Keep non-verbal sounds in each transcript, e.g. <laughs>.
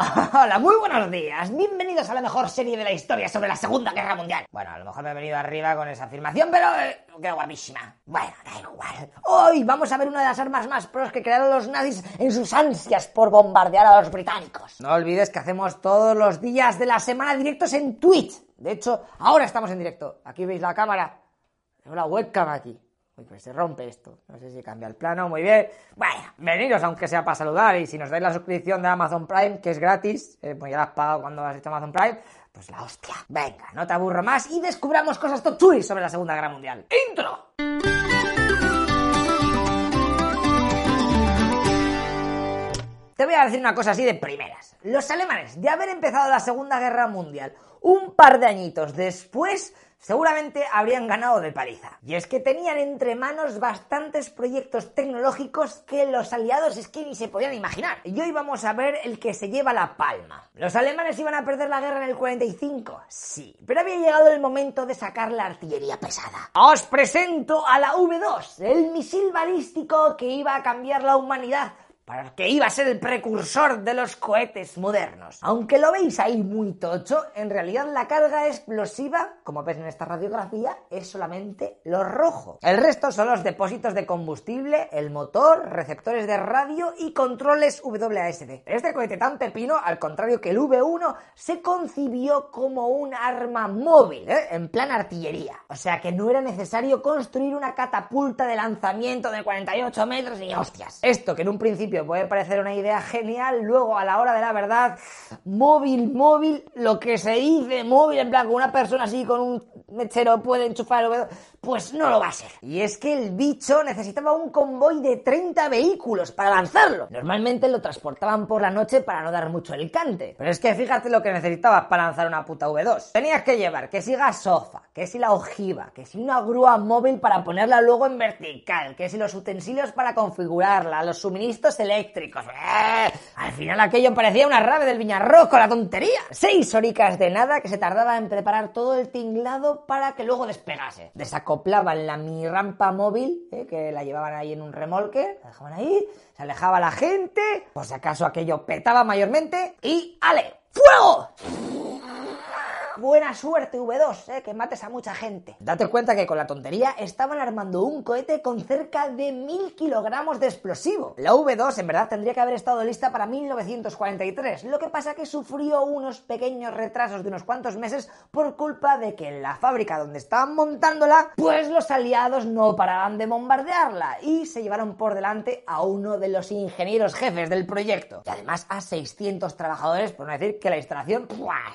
Hola, muy buenos días. Bienvenidos a la mejor serie de la historia sobre la Segunda Guerra Mundial. Bueno, a lo mejor me he venido arriba con esa afirmación, pero eh, qué guapísima. Bueno, da igual. Hoy vamos a ver una de las armas más pros que crearon los nazis en sus ansias por bombardear a los británicos. No olvides que hacemos todos los días de la semana directos en Twitch. De hecho, ahora estamos en directo. Aquí veis la cámara. Tengo la webcam aquí. Pues se rompe esto. No sé si cambia el plano. Muy bien. Bueno, veniros aunque sea para saludar. Y si nos dais la suscripción de Amazon Prime, que es gratis, eh, pues ya la has pagado cuando has hecho Amazon Prime, pues la hostia. Venga, no te aburro más y descubramos cosas top sobre la Segunda Guerra Mundial. ¡Intro! Te voy a decir una cosa así de primeras. Los alemanes, de haber empezado la Segunda Guerra Mundial un par de añitos después, seguramente habrían ganado de paliza. Y es que tenían entre manos bastantes proyectos tecnológicos que los aliados es que ni se podían imaginar. Y hoy vamos a ver el que se lleva la palma. ¿Los alemanes iban a perder la guerra en el 45? Sí, pero había llegado el momento de sacar la artillería pesada. Os presento a la V2, el misil balístico que iba a cambiar la humanidad que iba a ser el precursor de los cohetes modernos. Aunque lo veis ahí muy tocho, en realidad la carga explosiva, como ves en esta radiografía, es solamente lo rojo. El resto son los depósitos de combustible, el motor, receptores de radio y controles WASD. Este cohete tan pepino, al contrario que el V1, se concibió como un arma móvil, ¿eh? en plan artillería. O sea que no era necesario construir una catapulta de lanzamiento de 48 metros y hostias. Esto que en un principio puede parecer una idea genial, luego a la hora de la verdad, móvil, móvil, lo que se dice móvil, en plan, con una persona así con un mechero puede enchufar el pues no lo va a ser. Y es que el bicho necesitaba un convoy de 30 vehículos para lanzarlo. Normalmente lo transportaban por la noche para no dar mucho el cante. Pero es que fíjate lo que necesitabas para lanzar una puta V2. Tenías que llevar que si gasofa, que si la ojiva, que si una grúa móvil para ponerla luego en vertical, que si los utensilios para configurarla, los suministros eléctricos. ¡Eh! Al final aquello parecía una rave del Viñarroco, la tontería. Seis horicas de nada que se tardaba en preparar todo el tinglado para que luego despegase. Desacoplaban la mini rampa móvil, ¿eh? que la llevaban ahí en un remolque, la dejaban ahí, se alejaba la gente, por si acaso aquello petaba mayormente, y ¡ale! ¡Fuego! Buena suerte V2, eh, que mates a mucha gente. Date cuenta que con la tontería estaban armando un cohete con cerca de mil kilogramos de explosivo. La V2 en verdad tendría que haber estado lista para 1943, lo que pasa que sufrió unos pequeños retrasos de unos cuantos meses por culpa de que en la fábrica donde estaban montándola, pues los aliados no paraban de bombardearla y se llevaron por delante a uno de los ingenieros jefes del proyecto. Y además a 600 trabajadores, por no decir que la instalación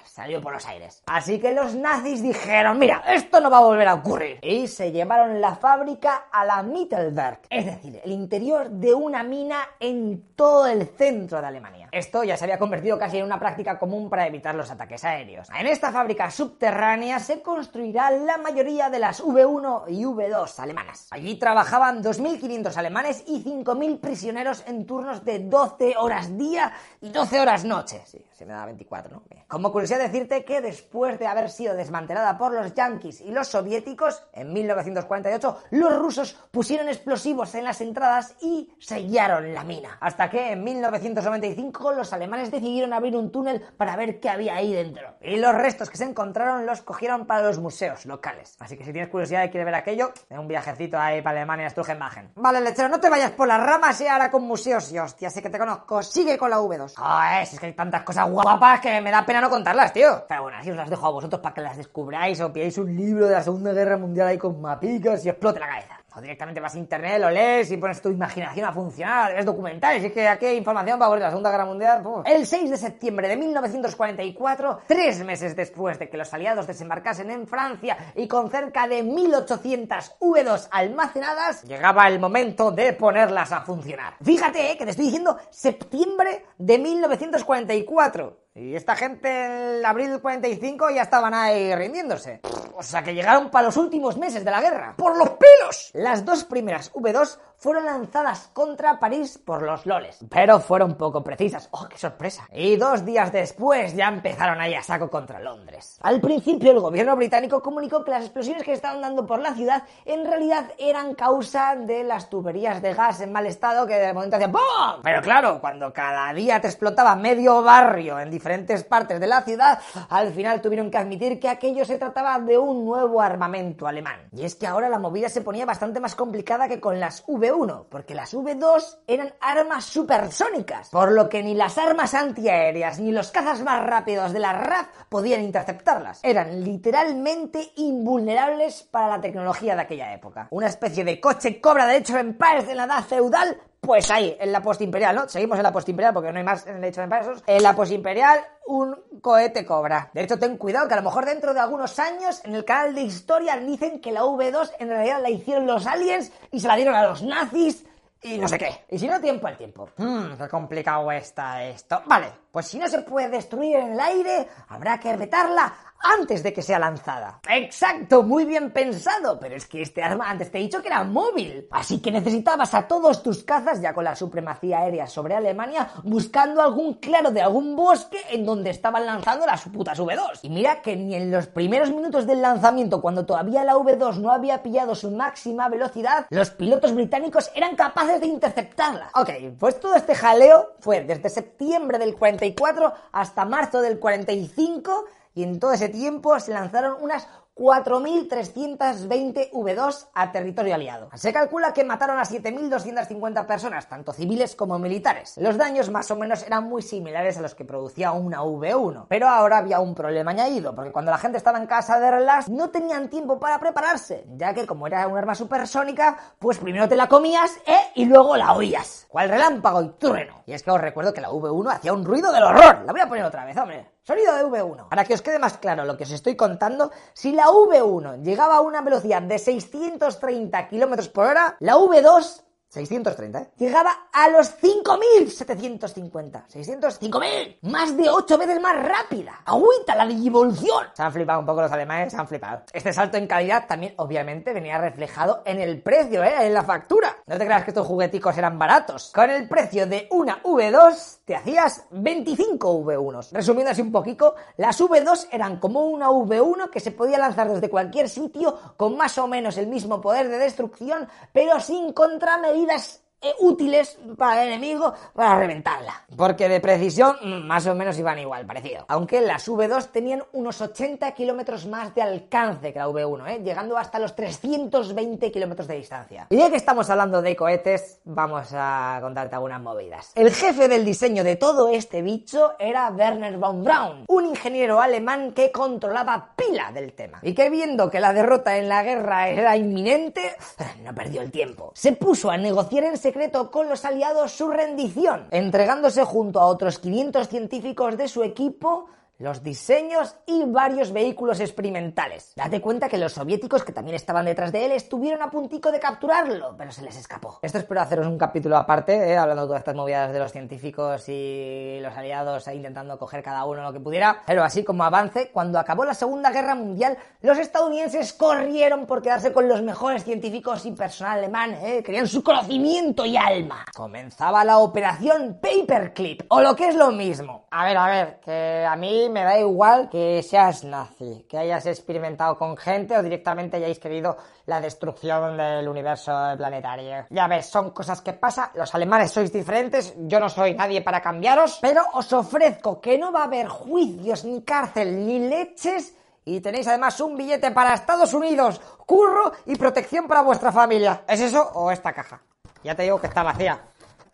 salió por los aires. Así que los nazis dijeron, mira, esto no va a volver a ocurrir. Y se llevaron la fábrica a la Mittelberg, es decir, el interior de una mina en todo el centro de Alemania. Esto ya se había convertido casi en una práctica común para evitar los ataques aéreos. En esta fábrica subterránea se construirá la mayoría de las V1 y V2 alemanas. Allí trabajaban 2.500 alemanes y 5.000 prisioneros en turnos de 12 horas día y 12 horas noche. Sí, se me da 24, ¿no? Como curiosidad decirte que después de haber sido desmantelada por los yanquis y los soviéticos, en 1948 los rusos pusieron explosivos en las entradas y sellaron la mina. Hasta que en 1995 los alemanes decidieron abrir un túnel para ver qué había ahí dentro. Y los restos que se encontraron los cogieron para los museos locales. Así que si tienes curiosidad y quieres ver aquello, un viajecito ahí para Alemania, Sturgenbachen. Vale, lechero, no te vayas por las ramas y ahora con museos y hostia, sé que te conozco. Sigue con la V2. Ah, es que hay tantas cosas guapas que me da pena no contarlas, tío. Pero bueno, así os las dejo a vosotros para que las descubráis o pilláis un libro de la Segunda Guerra Mundial ahí con mapicas y explote la cabeza. O directamente vas a internet, lo lees y pones tu imaginación a funcionar, ves documentales. Y es que aquí hay información para a la Segunda Guerra Mundial. El 6 de septiembre de 1944, tres meses después de que los aliados desembarcasen en Francia y con cerca de 1800 V2 almacenadas, llegaba el momento de ponerlas a funcionar. Fíjate eh, que te estoy diciendo septiembre de 1944. Y esta gente en abril del 45 ya estaban ahí rindiéndose. O sea que llegaron para los últimos meses de la guerra. ¡Por los pelos! Las dos primeras V2 fueron lanzadas contra París por los loles, pero fueron poco precisas. ¡Oh, qué sorpresa! Y dos días después ya empezaron ahí a saco contra Londres. Al principio el gobierno británico comunicó que las explosiones que estaban dando por la ciudad en realidad eran causa de las tuberías de gas en mal estado que de momento hacían ¡BOOM! Pero claro, cuando cada día te explotaba medio barrio en diferentes partes de la ciudad, al final tuvieron que admitir que aquello se trataba de un nuevo armamento alemán. Y es que ahora la movida se ponía bastante más complicada que con las V1, porque las V2 eran armas supersónicas, por lo que ni las armas antiaéreas ni los cazas más rápidos de la RAF podían interceptarlas. Eran literalmente invulnerables para la tecnología de aquella época. Una especie de coche cobra derechos en pares de la edad feudal pues ahí, en la postimperial, ¿no? Seguimos en la postimperial porque no hay más en el hecho de pasos. En la postimperial, un cohete cobra. De hecho, ten cuidado que a lo mejor dentro de algunos años en el canal de historia dicen que la V2 en realidad la hicieron los aliens y se la dieron a los nazis y no sé qué. Y si no, tiempo al tiempo. Mmm, qué complicado está esto. Vale, pues si no se puede destruir en el aire, habrá que retarla antes de que sea lanzada. Exacto, muy bien pensado, pero es que este arma antes te he dicho que era móvil. Así que necesitabas a todos tus cazas, ya con la supremacía aérea sobre Alemania, buscando algún claro de algún bosque en donde estaban lanzando las putas V2. Y mira que ni en los primeros minutos del lanzamiento, cuando todavía la V2 no había pillado su máxima velocidad, los pilotos británicos eran capaces de interceptarla. Ok, pues todo este jaleo fue desde septiembre del 44 hasta marzo del 45 y en todo ese tiempo se lanzaron unas 4.320 V2 a territorio aliado. Se calcula que mataron a 7.250 personas, tanto civiles como militares. Los daños más o menos eran muy similares a los que producía una V1, pero ahora había un problema añadido, porque cuando la gente estaba en casa de relax no tenían tiempo para prepararse, ya que como era un arma supersónica, pues primero te la comías ¿eh? y luego la oías. ¿Cuál relámpago y trueno? Y es que os recuerdo que la V1 hacía un ruido del horror. La voy a poner otra vez, hombre. Sonido de V1. Para que os quede más claro lo que os estoy contando, si la V1 llegaba a una velocidad de 630 km por hora, la V2 630, ¿eh? Llegaba a los 5.750. 600, 5.000. Más de 8 veces más rápida. Agüita la digivolución. Se han flipado un poco los alemanes, se han flipado. Este salto en calidad también, obviamente, venía reflejado en el precio, ¿eh? En la factura. No te creas que estos jugueticos eran baratos. Con el precio de una V2, te hacías 25 V1s. Resumiendo así un poquito, las V2 eran como una V1 que se podía lanzar desde cualquier sitio con más o menos el mismo poder de destrucción, pero sin contramedidas útiles para el enemigo para reventarla. Porque de precisión mm, más o menos iban igual, parecido. Aunque las V2 tenían unos 80 kilómetros más de alcance que la V1, ¿eh? llegando hasta los 320 kilómetros de distancia. Y ya que estamos hablando de cohetes, vamos a contarte algunas movidas. El jefe del diseño de todo este bicho era Werner von Braun, un ingeniero alemán que controlaba pila del tema. Y que viendo que la derrota en la guerra era inminente, <laughs> no perdió el tiempo. Se puso a negociar en secreto con los aliados su rendición, entregándose junto a otros 500 científicos de su equipo los diseños y varios vehículos experimentales. Date cuenta que los soviéticos que también estaban detrás de él estuvieron a puntico de capturarlo, pero se les escapó. Esto espero haceros un capítulo aparte, ¿eh? hablando de todas estas movidas de los científicos y los aliados intentando coger cada uno lo que pudiera. Pero así como avance, cuando acabó la Segunda Guerra Mundial, los estadounidenses corrieron por quedarse con los mejores científicos y personal alemán, ¿eh? querían su conocimiento y alma. Comenzaba la operación Paperclip, o lo que es lo mismo. A ver, a ver, que a mí me da igual que seas nazi, que hayas experimentado con gente o directamente hayáis querido la destrucción del universo planetario. Ya ves, son cosas que pasan, los alemanes sois diferentes, yo no soy nadie para cambiaros, pero os ofrezco que no va a haber juicios, ni cárcel, ni leches, y tenéis además un billete para Estados Unidos, curro y protección para vuestra familia. ¿Es eso o esta caja? Ya te digo que está vacía.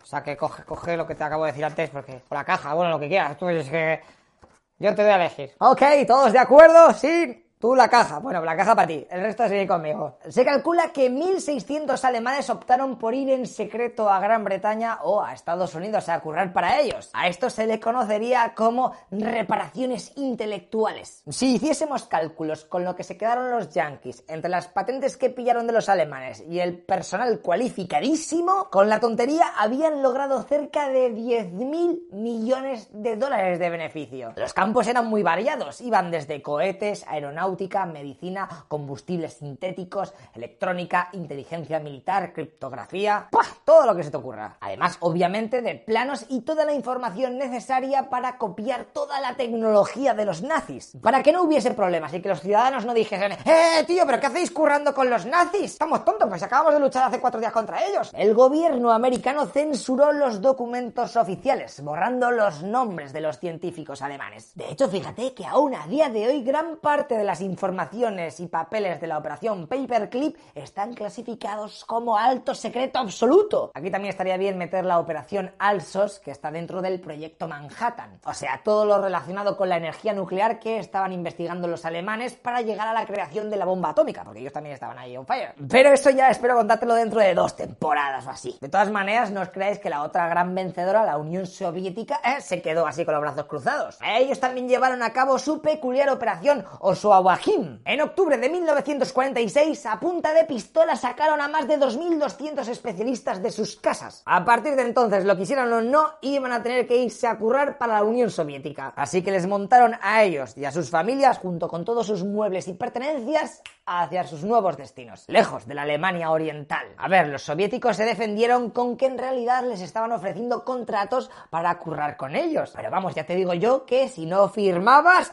O sea que coge, coge lo que te acabo de decir antes, porque. O la caja, bueno, lo que quieras. Tú dices que yo te voy a elegir. Ok, todos de acuerdo, sí. Tú la caja, bueno, la caja para ti, el resto sigue conmigo. Se calcula que 1.600 alemanes optaron por ir en secreto a Gran Bretaña o a Estados Unidos a currar para ellos. A esto se le conocería como reparaciones intelectuales. Si hiciésemos cálculos con lo que se quedaron los yankees entre las patentes que pillaron de los alemanes y el personal cualificadísimo, con la tontería habían logrado cerca de 10.000 millones de dólares de beneficio. Los campos eran muy variados, iban desde cohetes, medicina, combustibles sintéticos, electrónica, inteligencia militar, criptografía, todo lo que se te ocurra. Además, obviamente, de planos y toda la información necesaria para copiar toda la tecnología de los nazis, para que no hubiese problemas y que los ciudadanos no dijesen, ¡eh, tío, pero qué hacéis currando con los nazis! Estamos tontos, pues acabamos de luchar hace cuatro días contra ellos. El gobierno americano censuró los documentos oficiales, borrando los nombres de los científicos alemanes. De hecho, fíjate que aún a día de hoy gran parte de las informaciones y papeles de la operación Paperclip están clasificados como alto secreto absoluto. Aquí también estaría bien meter la operación ALSOS, que está dentro del proyecto Manhattan. O sea, todo lo relacionado con la energía nuclear que estaban investigando los alemanes para llegar a la creación de la bomba atómica, porque ellos también estaban ahí on fire. Pero eso ya espero contártelo dentro de dos temporadas o así. De todas maneras, no os creáis que la otra gran vencedora, la Unión Soviética, eh, se quedó así con los brazos cruzados. Ellos también llevaron a cabo su peculiar operación En octubre de 1946, a punta de pistola sacaron a más de 2.200 especialistas de sus casas. A partir de entonces, lo quisieran o no, iban a tener que irse a currar para la Unión Soviética. Así que les montaron a ellos y a sus familias, junto con todos sus muebles y pertenencias, hacia sus nuevos destinos, lejos de la Alemania Oriental. A ver, los soviéticos se defendieron con que en realidad les estaban ofreciendo contratos para currar con ellos. Pero vamos, ya te digo yo que si no firmabas...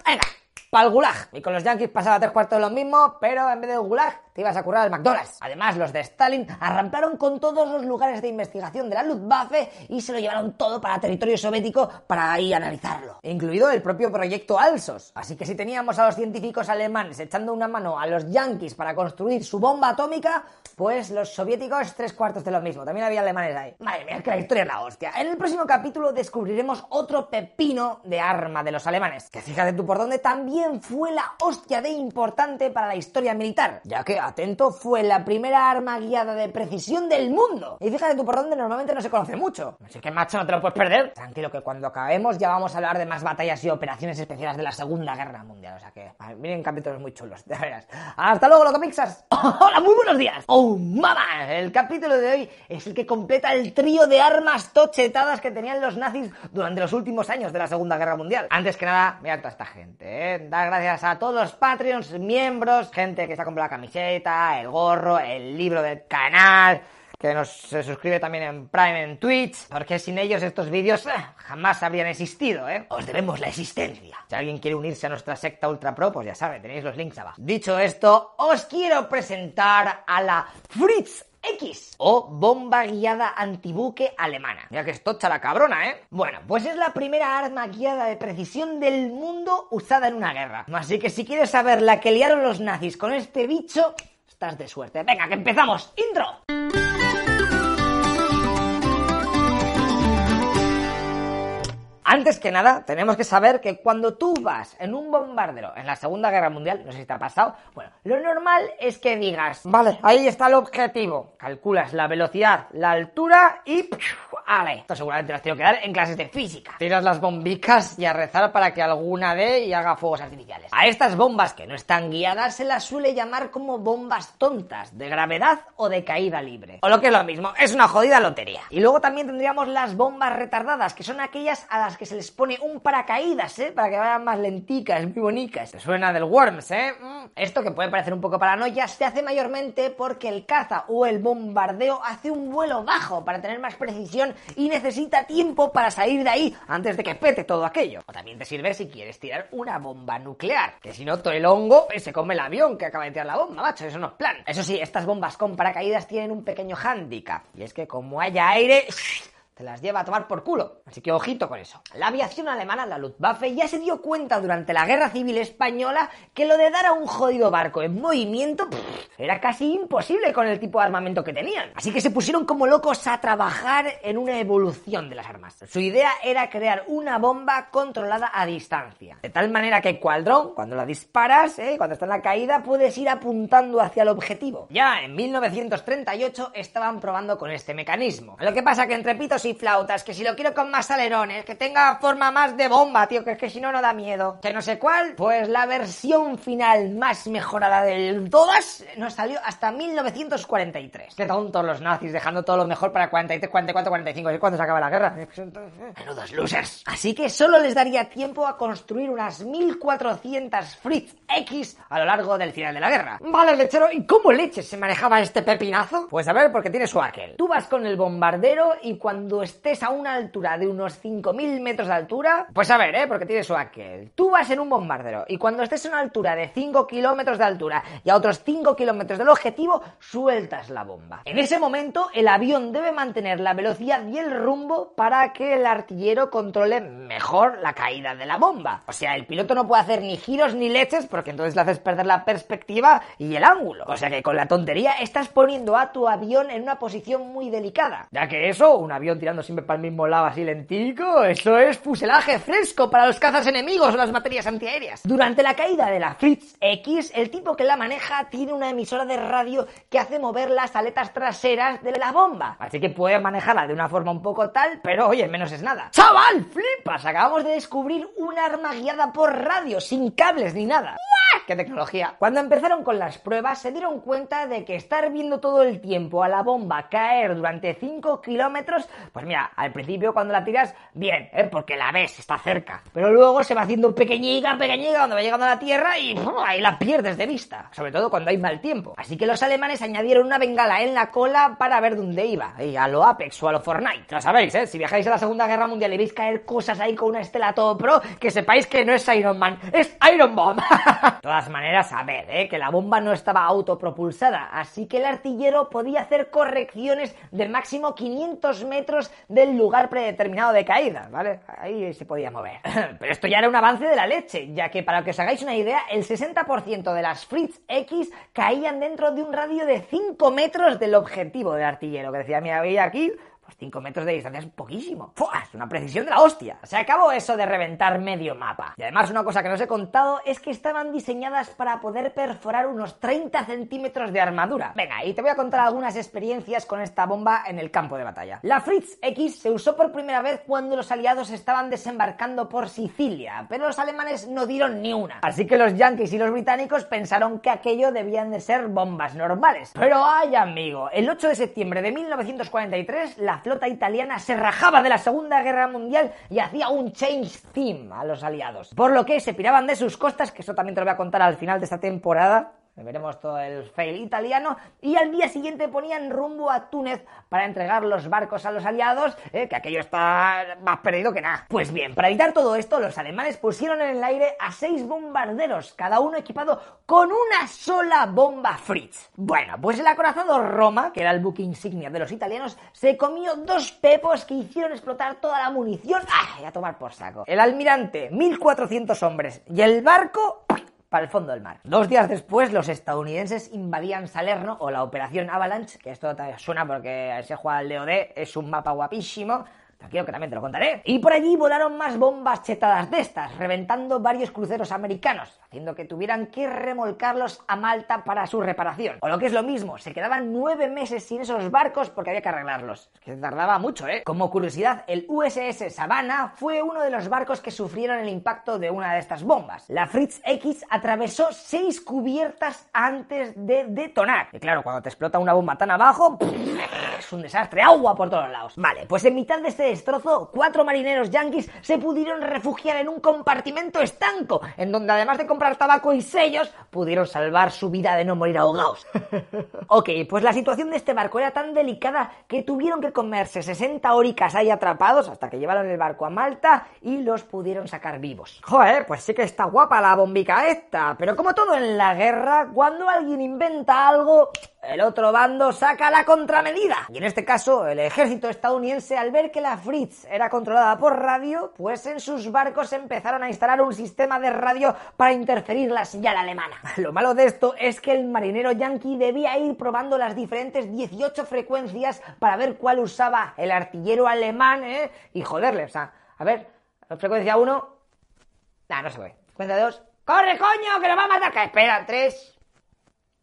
Pa'l gulag. Y con los yankees pasaba tres cuartos de lo mismo, pero en vez de gulag te ibas a currar al McDonald's. Además, los de Stalin arramplaron con todos los lugares de investigación de la Luftwaffe y se lo llevaron todo para territorio soviético para ahí analizarlo, incluido el propio proyecto ALSOS. Así que si teníamos a los científicos alemanes echando una mano a los yankees para construir su bomba atómica, pues los soviéticos tres cuartos de lo mismo. También había alemanes ahí. Madre mía, que la historia es la hostia. En el próximo capítulo descubriremos otro pepino de arma de los alemanes, que fíjate tú por dónde también fue la hostia de importante para la historia militar, ya que atento, fue la primera arma guiada de precisión del mundo. Y fíjate tú por dónde normalmente no se conoce mucho. Así que, macho, no te lo puedes perder. Tranquilo, que cuando acabemos ya vamos a hablar de más batallas y operaciones especiales de la Segunda Guerra Mundial. O sea que, miren capítulos muy chulos. Hasta luego, loco Pixas. <laughs> Hola, muy buenos días. Oh, mamá. El capítulo de hoy es el que completa el trío de armas tochetadas que tenían los nazis durante los últimos años de la Segunda Guerra Mundial. Antes que nada, mira toda esta gente, ¿eh? Dar gracias a todos los Patreons, miembros, gente que está comprando la camiseta, el gorro, el libro del canal, que nos se suscribe también en Prime en Twitch, porque sin ellos estos vídeos eh, jamás habrían existido, ¿eh? Os debemos la existencia. Si alguien quiere unirse a nuestra secta Ultra Pro, pues ya sabe, tenéis los links abajo. Dicho esto, os quiero presentar a la Fritz X o bomba guiada antibuque alemana. Ya que es tocha la cabrona, ¿eh? Bueno, pues es la primera arma guiada de precisión del mundo usada en una guerra. Así que si quieres saber la que liaron los nazis con este bicho, estás de suerte. Venga, que empezamos. Intro. Antes que nada, tenemos que saber que cuando tú vas en un bombardero en la Segunda Guerra Mundial, no sé si te ha pasado, bueno, lo normal es que digas, vale, ahí está el objetivo, calculas la velocidad, la altura y ¡ale! Esto seguramente lo has tenido que dar en clases de física. Tiras las bombicas y a rezar para que alguna dé y haga fuegos artificiales. A estas bombas que no están guiadas se las suele llamar como bombas tontas, de gravedad o de caída libre. O lo que es lo mismo, es una jodida lotería. Y luego también tendríamos las bombas retardadas, que son aquellas a las que se les pone un paracaídas, ¿eh? Para que vayan más lenticas, muy bonitas. Te suena del Worms, ¿eh? Mm. Esto que puede parecer un poco paranoia se hace mayormente porque el caza o el bombardeo hace un vuelo bajo para tener más precisión y necesita tiempo para salir de ahí antes de que pete todo aquello. O también te sirve si quieres tirar una bomba nuclear, que si no todo el hongo se come el avión que acaba de tirar la bomba, macho, eso no es plan. Eso sí, estas bombas con paracaídas tienen un pequeño hándicap, y es que como haya aire te las lleva a tomar por culo. Así que ojito con eso. La aviación alemana, la Luftwaffe, ya se dio cuenta durante la Guerra Civil Española que lo de dar a un jodido barco en movimiento era casi imposible con el tipo de armamento que tenían. Así que se pusieron como locos a trabajar en una evolución de las armas. Su idea era crear una bomba controlada a distancia. De tal manera que cual dron, cuando la disparas, ¿eh? cuando está en la caída, puedes ir apuntando hacia el objetivo. Ya en 1938 estaban probando con este mecanismo. Lo que pasa que entre pitos y flautas, que si lo quiero con más alerones, que tenga forma más de bomba, tío, que es que si no, no da miedo. Que no sé cuál, pues la versión final más mejorada del todas nos salió hasta 1943. Qué tontos los nazis, dejando todo lo mejor para 43, 44, 45, ¿y cuándo se acaba la guerra? Menudos losers. Así que solo les daría tiempo a construir unas 1400 Fritz X a lo largo del final de la guerra. Vale, lechero, ¿y cómo leches se manejaba este pepinazo? Pues a ver, porque tiene su aquel. Tú vas con el bombardero y cuando estés a una altura de unos 5.000 metros de altura, pues a ver, ¿eh? Porque tiene su aquel. Tú vas en un bombardero y cuando estés a una altura de 5 kilómetros de altura y a otros 5 kilómetros del objetivo, sueltas la bomba. En ese momento, el avión debe mantener la velocidad y el rumbo para que el artillero controle mejor la caída de la bomba. O sea, el piloto no puede hacer ni giros ni leches porque entonces le haces perder la perspectiva y el ángulo. O sea que con la tontería estás poniendo a tu avión en una posición muy delicada. Ya que eso, un avión siempre para el mismo lado así lentico, eso es fuselaje fresco para los cazas enemigos o las baterías antiaéreas. Durante la caída de la Fritz X, el tipo que la maneja tiene una emisora de radio que hace mover las aletas traseras de la bomba. Así que puede manejarla de una forma un poco tal, pero oye, menos es nada. ¡Chaval! ¡Flipas! Acabamos de descubrir un arma guiada por radio, sin cables ni nada. ¡Qué tecnología! Cuando empezaron con las pruebas se dieron cuenta de que estar viendo todo el tiempo a la bomba caer durante 5 kilómetros, pues mira, al principio cuando la tiras, bien, ¿eh? porque la ves, está cerca. Pero luego se va haciendo pequeñiga, pequeñiga cuando va llegando a la tierra y ahí la pierdes de vista, sobre todo cuando hay mal tiempo. Así que los alemanes añadieron una bengala en la cola para ver dónde iba, y a lo Apex o a lo Fortnite. Ya sabéis, ¿eh? Si viajáis a la Segunda Guerra Mundial y veis caer cosas ahí con una estela todo pro, que sepáis que no es Iron Man, es Iron Bomb. <laughs> de todas maneras, a ver, ¿eh? que la bomba no estaba autopropulsada, así que el artillero podía hacer correcciones de máximo 500 metros del lugar predeterminado de caída, ¿vale? Ahí se podía mover. <laughs> Pero esto ya era un avance de la leche, ya que para que os hagáis una idea, el 60% de las Fritz X caían dentro de un radio de 5 metros del objetivo del artillero, que decía, mira, veis aquí, 5 pues metros de distancia es poquísimo. ¡Fua! Es una precisión de la hostia. Se acabó eso de reventar medio mapa. Y además una cosa que no os he contado es que estaban diseñadas para poder perforar unos 30 centímetros de armadura. Venga, y te voy a contar algunas experiencias con esta bomba en el campo de batalla. La Fritz X se usó por primera vez cuando los aliados estaban desembarcando por Sicilia, pero los alemanes no dieron ni una. Así que los yankees y los británicos pensaron que aquello debían de ser bombas normales. Pero ay amigo, el 8 de septiembre de 1943 la flota italiana se rajaba de la Segunda Guerra Mundial y hacía un change theme a los aliados. Por lo que se piraban de sus costas, que eso también te lo voy a contar al final de esta temporada, veremos todo el fail italiano, y al día siguiente ponían rumbo a Túnez para entregar los barcos a los aliados, eh, que aquello está más perdido que nada. Pues bien, para evitar todo esto, los alemanes pusieron en el aire a seis bombarderos, cada uno equipado con una sola bomba Fritz. Bueno, pues el acorazado Roma, que era el buque insignia de los italianos, se comió dos pepos que hicieron explotar toda la munición. ¡Ah! Y a tomar por saco. El almirante, 1400 hombres, y el barco para el fondo del mar. Dos días después, los estadounidenses invadían Salerno o la Operación Avalanche, que esto suena porque se juega al DOD, es un mapa guapísimo, Tranquilo que también te lo contaré. Y por allí volaron más bombas chetadas de estas, reventando varios cruceros americanos, haciendo que tuvieran que remolcarlos a Malta para su reparación. O lo que es lo mismo, se quedaban nueve meses sin esos barcos porque había que arreglarlos. Es que tardaba mucho, ¿eh? Como curiosidad, el USS Savannah fue uno de los barcos que sufrieron el impacto de una de estas bombas. La Fritz X atravesó seis cubiertas antes de detonar. Y claro, cuando te explota una bomba tan abajo, es un desastre, agua por todos lados. Vale, pues en mitad de este destrozo, cuatro marineros yanquis se pudieron refugiar en un compartimento estanco, en donde además de comprar tabaco y sellos, pudieron salvar su vida de no morir ahogados. <laughs> ok, pues la situación de este barco era tan delicada que tuvieron que comerse 60 óricas ahí atrapados hasta que llevaron el barco a Malta y los pudieron sacar vivos. Joder, pues sí que está guapa la bombica esta, pero como todo en la guerra, cuando alguien inventa algo, el otro bando saca la contramedida. Y en este caso, el ejército estadounidense, al ver que la Fritz era controlada por radio, pues en sus barcos empezaron a instalar un sistema de radio para interferir la señal alemana. <laughs> Lo malo de esto es que el marinero yankee debía ir probando las diferentes 18 frecuencias para ver cuál usaba el artillero alemán, ¿eh? Y joderle, o sea, a ver, frecuencia 1... Nah, no se ve. Frecuencia 2... ¡Corre, coño, que lo va a matar! Que espera, 3...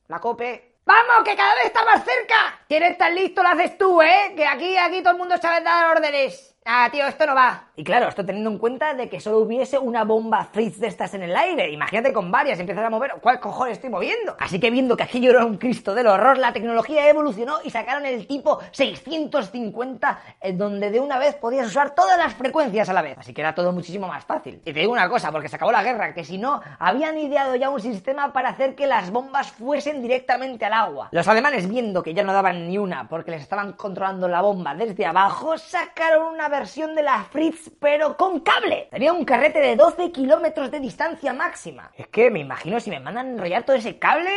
La cope... ¡Vamos, que cada vez está más cerca! ¿Quieres estar listo? Lo haces tú, ¿eh? Que aquí, aquí todo el mundo sabe dar órdenes. Ah, tío, esto no va. Y claro, esto teniendo en cuenta de que solo hubiese una bomba Fritz de estas en el aire. Imagínate con varias, empiezas a mover, ¿cuál cojones estoy moviendo? Así que viendo que aquello era un Cristo del horror, la tecnología evolucionó y sacaron el tipo 650, en donde de una vez podías usar todas las frecuencias a la vez. Así que era todo muchísimo más fácil. Y te digo una cosa, porque se acabó la guerra, que si no, habían ideado ya un sistema para hacer que las bombas fuesen directamente al agua. Los alemanes, viendo que ya no daban ni una porque les estaban controlando la bomba desde abajo, sacaron una versión de la Fritz pero con cable. Tenía un carrete de 12 kilómetros de distancia máxima. Es que me imagino si me mandan enrollar todo ese cable,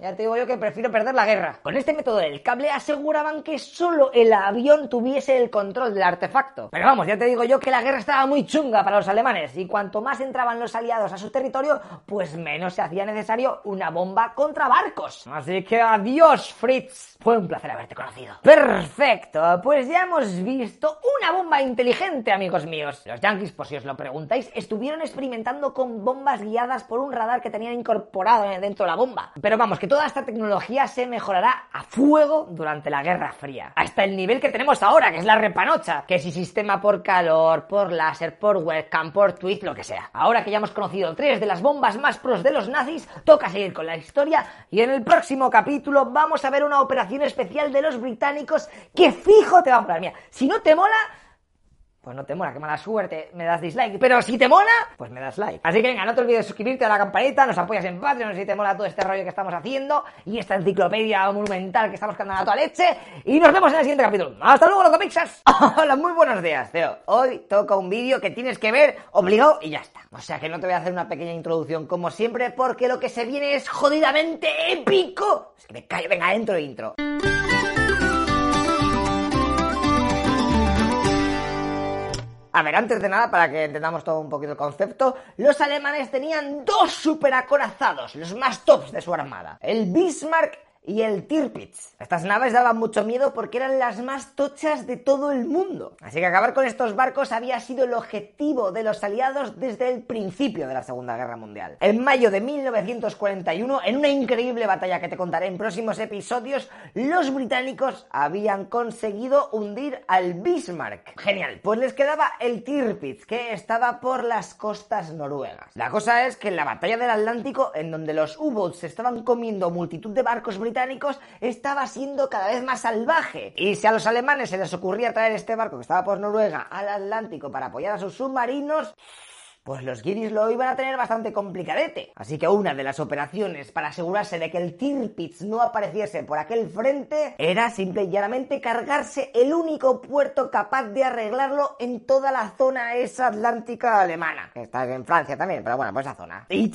ya te digo yo que prefiero perder la guerra. Con este método del cable aseguraban que solo el avión tuviese el control del artefacto. Pero vamos, ya te digo yo que la guerra estaba muy chunga para los alemanes y cuanto más entraban los aliados a su territorio, pues menos se hacía necesario una bomba contra barcos. Así que adiós, Fritz. Fue un placer haberte conocido. Perfecto, pues ya hemos visto una bomba inteligente, amigos míos. Los Yankees, por si os lo preguntáis, estuvieron experimentando con bombas guiadas por un radar que tenían incorporado dentro de la bomba. Pero vamos, que toda esta tecnología se mejorará a fuego durante la Guerra Fría. Hasta el nivel que tenemos ahora, que es la repanocha. Que si sistema por calor, por láser, por webcam, por tweet, lo que sea. Ahora que ya hemos conocido tres de las bombas más pros de los nazis, toca seguir con la historia y en el próximo capítulo vamos a ver una operación especial de los británicos que fijo te va a molar. Mira, si no te mola, pues no te mola, qué mala suerte, me das dislike. Pero si te mola, pues me das like. Así que venga, no te olvides de suscribirte a la campanita, nos apoyas en Patreon si te mola todo este rollo que estamos haciendo y esta enciclopedia monumental que estamos cantando a toda leche. Y nos vemos en el siguiente capítulo. ¡Hasta luego, loco Pixas! <laughs> Hola, muy buenos días, Teo. Hoy toca un vídeo que tienes que ver obligado y ya está. O sea que no te voy a hacer una pequeña introducción como siempre porque lo que se viene es jodidamente épico. Es que me callo, venga, entro intro. A ver, antes de nada, para que entendamos todo un poquito el concepto, los alemanes tenían dos superacorazados, los más tops de su armada. El Bismarck y el Tirpitz. Estas naves daban mucho miedo porque eran las más tochas de todo el mundo. Así que acabar con estos barcos había sido el objetivo de los aliados desde el principio de la Segunda Guerra Mundial. En mayo de 1941, en una increíble batalla que te contaré en próximos episodios, los británicos habían conseguido hundir al Bismarck. Genial, pues les quedaba el Tirpitz, que estaba por las costas noruegas. La cosa es que en la batalla del Atlántico, en donde los U-boats estaban comiendo multitud de barcos británicos, británicos estaba siendo cada vez más salvaje. Y si a los alemanes se les ocurría traer este barco que estaba por Noruega al Atlántico para apoyar a sus submarinos, pues los guiris lo iban a tener bastante complicadete. Así que una de las operaciones para asegurarse de que el Tirpitz no apareciese por aquel frente era simple y llanamente cargarse el único puerto capaz de arreglarlo en toda la zona esa atlántica alemana, está en Francia también, pero bueno, pues esa zona. Y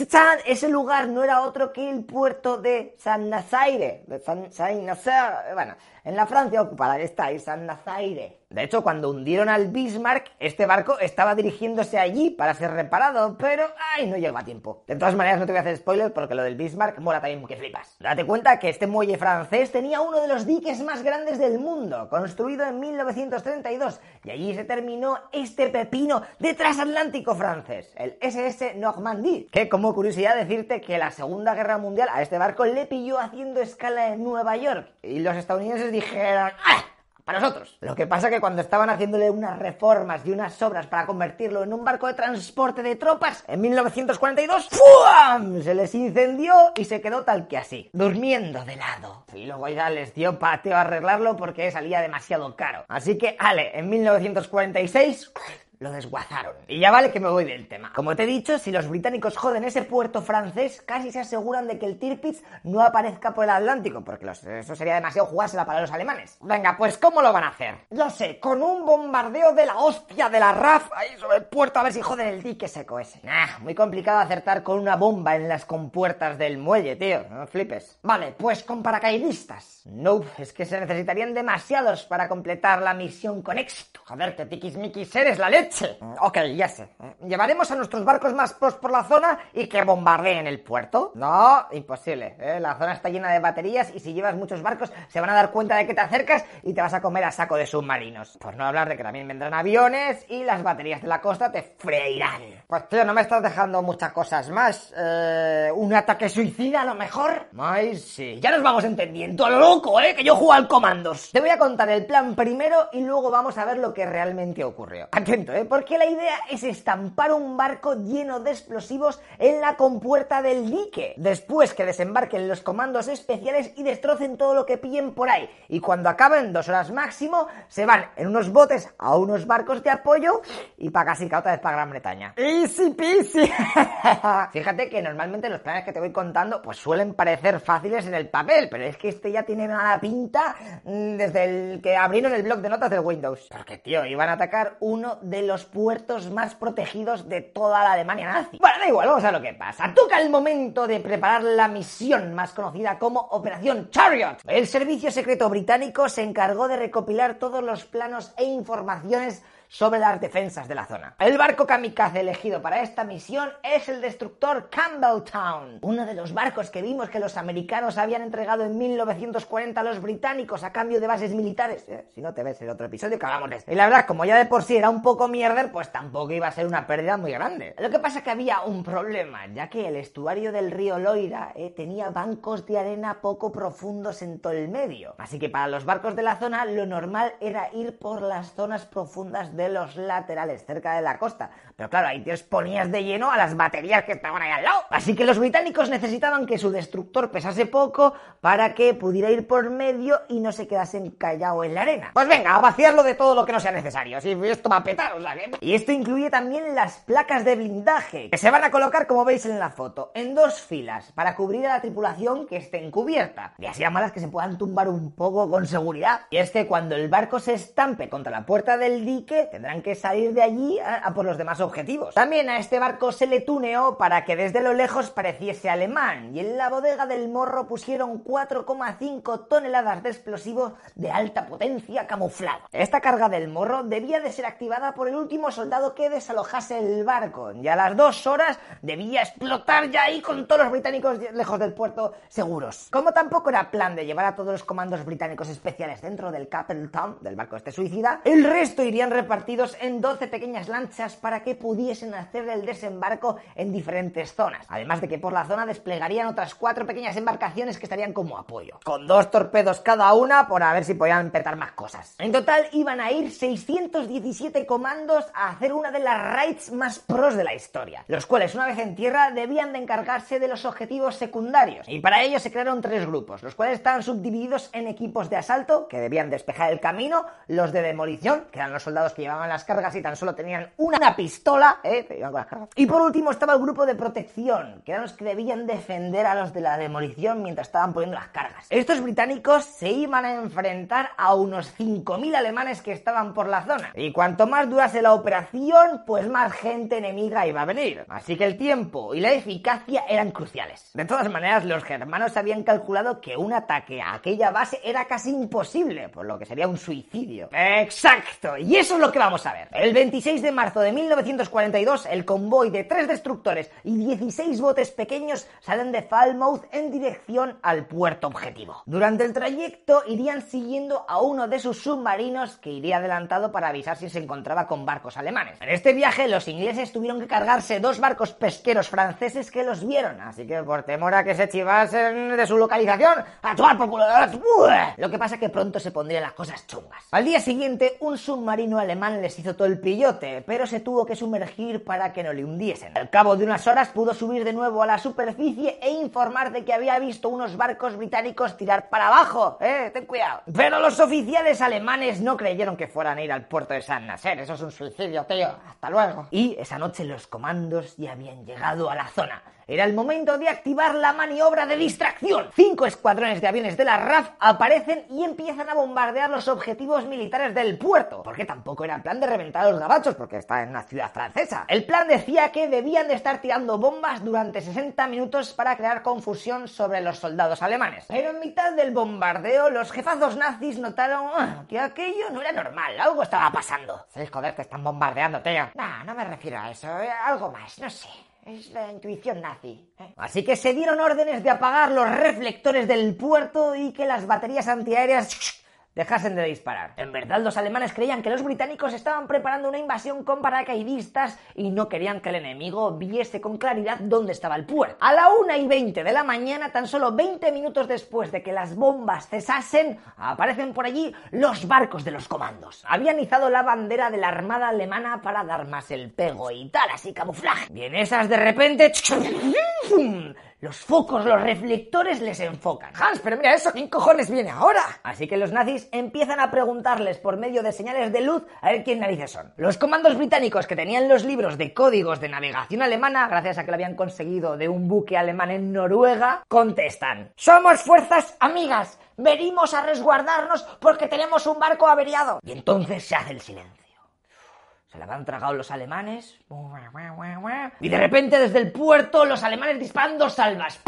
ese lugar no era otro que el puerto de San Nazaire, San, Nazaire, bueno, en la Francia ocupada está, San Nazaire. De hecho, cuando hundieron al Bismarck, este barco estaba dirigiéndose allí para ser reparado, pero ¡ay! no llegó a tiempo. De todas maneras, no te voy a hacer spoiler porque lo del Bismarck mola también que flipas. Date cuenta que este muelle francés tenía uno de los diques más grandes del mundo, construido en 1932, y allí se terminó este pepino de transatlántico francés, el SS Normandie. Que como curiosidad decirte que la Segunda Guerra Mundial a este barco le pilló haciendo escala en Nueva York, y los estadounidenses dijeron ¡Ah! Para nosotros. Lo que pasa que cuando estaban haciéndole unas reformas y unas obras para convertirlo en un barco de transporte de tropas, en 1942, ¡fuam! Se les incendió y se quedó tal que así, durmiendo de lado. Y luego ya les dio pateo a arreglarlo porque salía demasiado caro. Así que, ale, en 1946 lo desguazaron. Y ya vale que me voy del tema. Como te he dicho, si los británicos joden ese puerto francés, casi se aseguran de que el Tirpitz no aparezca por el Atlántico, porque eso sería demasiado jugársela para los alemanes. Venga, pues ¿cómo lo van a hacer? Yo sé, con un bombardeo de la hostia de la RAF ahí sobre el puerto a ver si joden el dique seco ese. Nah, muy complicado acertar con una bomba en las compuertas del muelle, tío. No flipes. Vale, pues con paracaidistas. No, es que se necesitarían demasiados para completar la misión con éxito. Joder, que tiquismiquis eres la Ok, ya sé. ¿Llevaremos a nuestros barcos más pros por la zona y que bombardeen el puerto? No, imposible. ¿eh? La zona está llena de baterías y si llevas muchos barcos se van a dar cuenta de que te acercas y te vas a comer a saco de submarinos. Por no hablar de que también vendrán aviones y las baterías de la costa te freirán. Pues tío, no me estás dejando muchas cosas más. Eh, ¿Un ataque suicida a lo mejor? Ay, sí. Ya nos vamos entendiendo. A lo loco, ¿eh? Que yo juego al comandos. Te voy a contar el plan primero y luego vamos a ver lo que realmente ocurrió. Atento, ¿eh? Porque la idea es estampar un barco lleno de explosivos en la compuerta del dique. Después que desembarquen los comandos especiales y destrocen todo lo que pillen por ahí. Y cuando acaben dos horas máximo, se van en unos botes a unos barcos de apoyo y para casi otra vez para Gran Bretaña. Easy peasy. <laughs> Fíjate que normalmente los planes que te voy contando pues suelen parecer fáciles en el papel, pero es que este ya tiene mala pinta mm, desde el que abrieron el blog de notas del Windows. Porque, tío, iban a atacar uno de los puertos más protegidos de toda la Alemania nazi. Bueno, da igual, vamos a lo que pasa. Toca el momento de preparar la misión más conocida como Operación Chariot. El servicio secreto británico se encargó de recopilar todos los planos e informaciones sobre las defensas de la zona. El barco kamikaze elegido para esta misión es el destructor Campbelltown, uno de los barcos que vimos que los americanos habían entregado en 1940 a los británicos a cambio de bases militares. Eh, si no te ves el otro episodio que de esto. Y la verdad, como ya de por sí era un poco mierder, pues tampoco iba a ser una pérdida muy grande. Lo que pasa es que había un problema, ya que el estuario del río Loira eh, tenía bancos de arena poco profundos en todo el medio. Así que para los barcos de la zona lo normal era ir por las zonas profundas de los laterales cerca de la costa. Pero claro, ahí te exponías de lleno a las baterías que estaban ahí al lado. Así que los británicos necesitaban que su destructor pesase poco para que pudiera ir por medio y no se quedase encallado en la arena. Pues venga, a vaciarlo de todo lo que no sea necesario. Si esto va a petar, o sea Y esto incluye también las placas de blindaje, que se van a colocar, como veis en la foto, en dos filas, para cubrir a la tripulación que esté encubierta. Y así a malas que se puedan tumbar un poco con seguridad. Y es que cuando el barco se estampe contra la puerta del dique, tendrán que salir de allí a, por los demás objetivos. También a este barco se le tuneó para que desde lo lejos pareciese alemán y en la bodega del morro pusieron 4,5 toneladas de explosivos de alta potencia camuflado. Esta carga del morro debía de ser activada por el último soldado que desalojase el barco y a las dos horas debía explotar ya ahí con todos los británicos lejos del puerto seguros. Como tampoco era plan de llevar a todos los comandos británicos especiales dentro del Town, del barco este suicida, el resto irían en 12 pequeñas lanchas para que pudiesen hacer el desembarco en diferentes zonas. Además de que por la zona desplegarían otras cuatro pequeñas embarcaciones que estarían como apoyo. Con dos torpedos cada una por a ver si podían petar más cosas. En total iban a ir 617 comandos a hacer una de las raids más pros de la historia. Los cuales una vez en tierra debían de encargarse de los objetivos secundarios. Y para ello se crearon tres grupos, los cuales estaban subdivididos en equipos de asalto que debían despejar el camino, los de demolición, que eran los soldados que llevaban las cargas y tan solo tenían una pistola, ¿eh? Y por último estaba el grupo de protección, que eran los que debían defender a los de la demolición mientras estaban poniendo las cargas. Estos británicos se iban a enfrentar a unos 5.000 alemanes que estaban por la zona. Y cuanto más durase la operación, pues más gente enemiga iba a venir. Así que el tiempo y la eficacia eran cruciales. De todas maneras, los germanos habían calculado que un ataque a aquella base era casi imposible, por lo que sería un suicidio. Exacto, y eso es lo que vamos a ver. El 26 de marzo de 1942, el convoy de tres destructores y 16 botes pequeños salen de Falmouth en dirección al puerto objetivo. Durante el trayecto irían siguiendo a uno de sus submarinos que iría adelantado para avisar si se encontraba con barcos alemanes. En este viaje los ingleses tuvieron que cargarse dos barcos pesqueros franceses que los vieron, así que por temor a que se chivasen de su localización, a tomar por culo. Lo que pasa es que pronto se pondrían las cosas chungas. Al día siguiente, un submarino alemán les hizo todo el pillote, pero se tuvo que sumergir para que no le hundiesen. Al cabo de unas horas pudo subir de nuevo a la superficie e informar de que había visto unos barcos británicos tirar para abajo. ¡Eh! Ten cuidado. Pero los oficiales alemanes no creyeron que fueran a ir al puerto de San Nasser. Eso es un suicidio, tío. Hasta luego. Y esa noche los comandos ya habían llegado a la zona. Era el momento de activar la maniobra de distracción. Cinco escuadrones de aviones de la RAF aparecen y empiezan a bombardear los objetivos militares del puerto. Porque tampoco era plan de reventar a los gabachos, porque está en una ciudad francesa. El plan decía que debían de estar tirando bombas durante 60 minutos para crear confusión sobre los soldados alemanes. Pero en mitad del bombardeo, los jefazos nazis notaron ah, que aquello no era normal, algo estaba pasando. Sí, joder, te están bombardeando, tío. No, no me refiero a eso, eh, algo más, no sé. Es la intuición nazi. ¿eh? Así que se dieron órdenes de apagar los reflectores del puerto y que las baterías antiaéreas dejasen de disparar. En verdad, los alemanes creían que los británicos estaban preparando una invasión con paracaidistas y no querían que el enemigo viese con claridad dónde estaba el puerto. A la una y 20 de la mañana, tan solo 20 minutos después de que las bombas cesasen, aparecen por allí los barcos de los comandos. Habían izado la bandera de la armada alemana para dar más el pego y tal, así camuflaje. Bien, esas de repente los focos, los reflectores les enfocan. Hans, pero mira eso, ¿quién cojones viene ahora? Así que los nazis empiezan a preguntarles por medio de señales de luz a ver quién narices son. Los comandos británicos que tenían los libros de códigos de navegación alemana, gracias a que lo habían conseguido de un buque alemán en Noruega, contestan. Somos fuerzas amigas, venimos a resguardarnos porque tenemos un barco averiado. Y entonces se hace el silencio. La habían tragado los alemanes. Y de repente desde el puerto los alemanes disparan dos salvas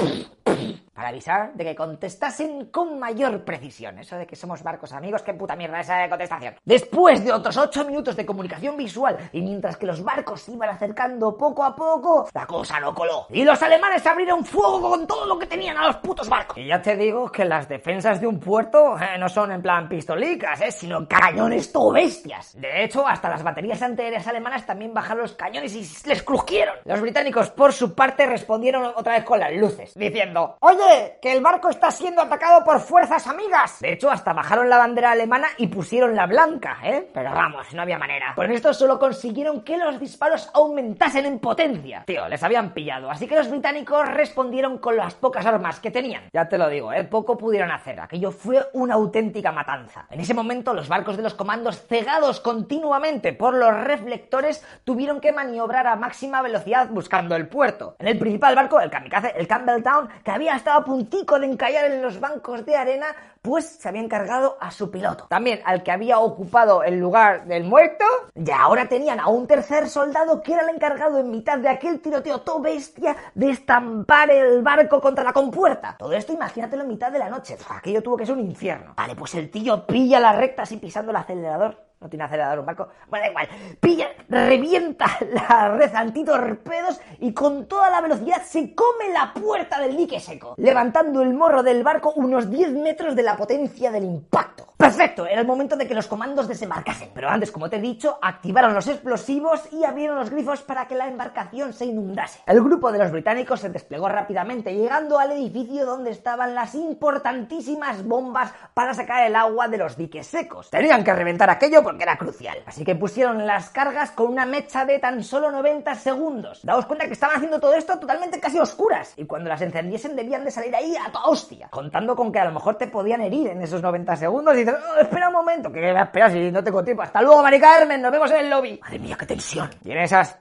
para avisar de que contestasen con mayor precisión. Eso de que somos barcos amigos, qué puta mierda esa contestación. Después de otros ocho minutos de comunicación visual y mientras que los barcos se iban acercando poco a poco, la cosa no coló. Y los alemanes abrieron fuego con todo lo que tenían a los putos barcos. Y ya te digo que las defensas de un puerto eh, no son en plan pistolicas, eh, sino cañones todo bestias. De hecho, hasta las baterías antiaéreas alemanas también bajaron los cañones y les crujieron. Los británicos, por su parte, respondieron otra vez con las luces, diciendo, oye, que el barco está siendo atacado por fuerzas amigas. De hecho, hasta bajaron la bandera alemana y pusieron la blanca, ¿eh? Pero vamos, no había manera. Con esto solo consiguieron que los disparos aumentasen en potencia. Tío, les habían pillado. Así que los británicos respondieron con las pocas armas que tenían. Ya te lo digo, ¿eh? Poco pudieron hacer. Aquello fue una auténtica matanza. En ese momento, los barcos de los comandos, cegados continuamente por los reflectores, tuvieron que maniobrar a máxima velocidad buscando el puerto. En el principal barco, el kamikaze, el Campbelltown, que había estado a puntico de encallar en los bancos de arena, pues se había encargado a su piloto. También al que había ocupado el lugar del muerto, y ahora tenían a un tercer soldado que era el encargado en mitad de aquel tiroteo todo bestia de estampar el barco contra la compuerta. Todo esto imagínatelo en mitad de la noche. Aquello tuvo que ser un infierno. Vale, pues el tío pilla la recta así pisando el acelerador no tiene acelerador un barco. Bueno, da igual. Pilla, revienta la red antitorpedos y con toda la velocidad se come la puerta del dique seco, levantando el morro del barco unos 10 metros de la potencia del impacto. Perfecto, era el momento de que los comandos desembarcasen. Pero antes, como te he dicho, activaron los explosivos y abrieron los grifos para que la embarcación se inundase. El grupo de los británicos se desplegó rápidamente, llegando al edificio donde estaban las importantísimas bombas para sacar el agua de los diques secos. Tenían que reventar aquello porque era crucial. Así que pusieron las cargas con una mecha de tan solo 90 segundos. Daos cuenta que estaban haciendo todo esto totalmente casi oscuras. Y cuando las encendiesen debían de salir ahí a toda hostia. Contando con que a lo mejor te podían herir en esos 90 segundos y Oh, espera un momento, que va a esperar si no tengo tiempo. Hasta luego, Mari Carmen, nos vemos en el lobby. Madre mía, qué tensión. Y esas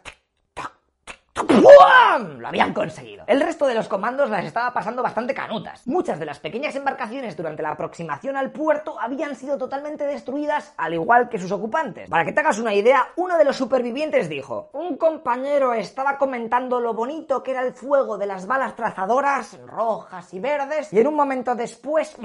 ¡Pum! Lo habían conseguido. El resto de los comandos las estaba pasando bastante canutas. Muchas de las pequeñas embarcaciones durante la aproximación al puerto habían sido totalmente destruidas, al igual que sus ocupantes. Para que te hagas una idea, uno de los supervivientes dijo: Un compañero estaba comentando lo bonito que era el fuego de las balas trazadoras rojas y verdes, y en un momento después,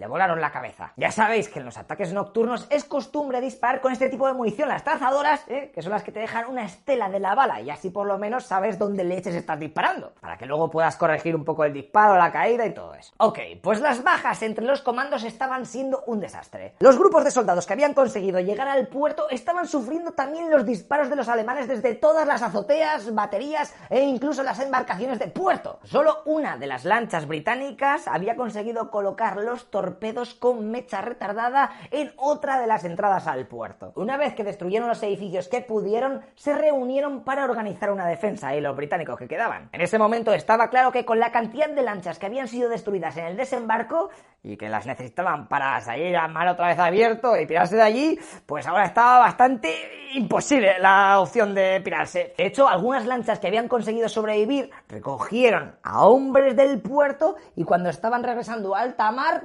le volaron la cabeza. Ya sabéis que en los ataques nocturnos es costumbre disparar con este tipo de munición, las trazadoras, ¿eh? que son las que te dejan una estela de la bala, y así por lo menos sabes dónde leches estás disparando, para que luego puedas corregir un poco el disparo, la caída y todo eso. Ok, pues las bajas entre los comandos estaban siendo un desastre. Los grupos de soldados que habían conseguido llegar al puerto estaban sufriendo también los disparos de los alemanes desde todas las azoteas, baterías e incluso las embarcaciones de puerto. Solo una de las lanchas británicas había conseguido colocar los torpedos torpedos con mecha retardada en otra de las entradas al puerto. Una vez que destruyeron los edificios que pudieron, se reunieron para organizar una defensa y los británicos que quedaban. En ese momento estaba claro que con la cantidad de lanchas que habían sido destruidas en el desembarco y que las necesitaban para salir a mar otra vez abierto y pirarse de allí, pues ahora estaba bastante imposible la opción de pirarse. De hecho, algunas lanchas que habían conseguido sobrevivir recogieron a hombres del puerto y cuando estaban regresando a alta mar,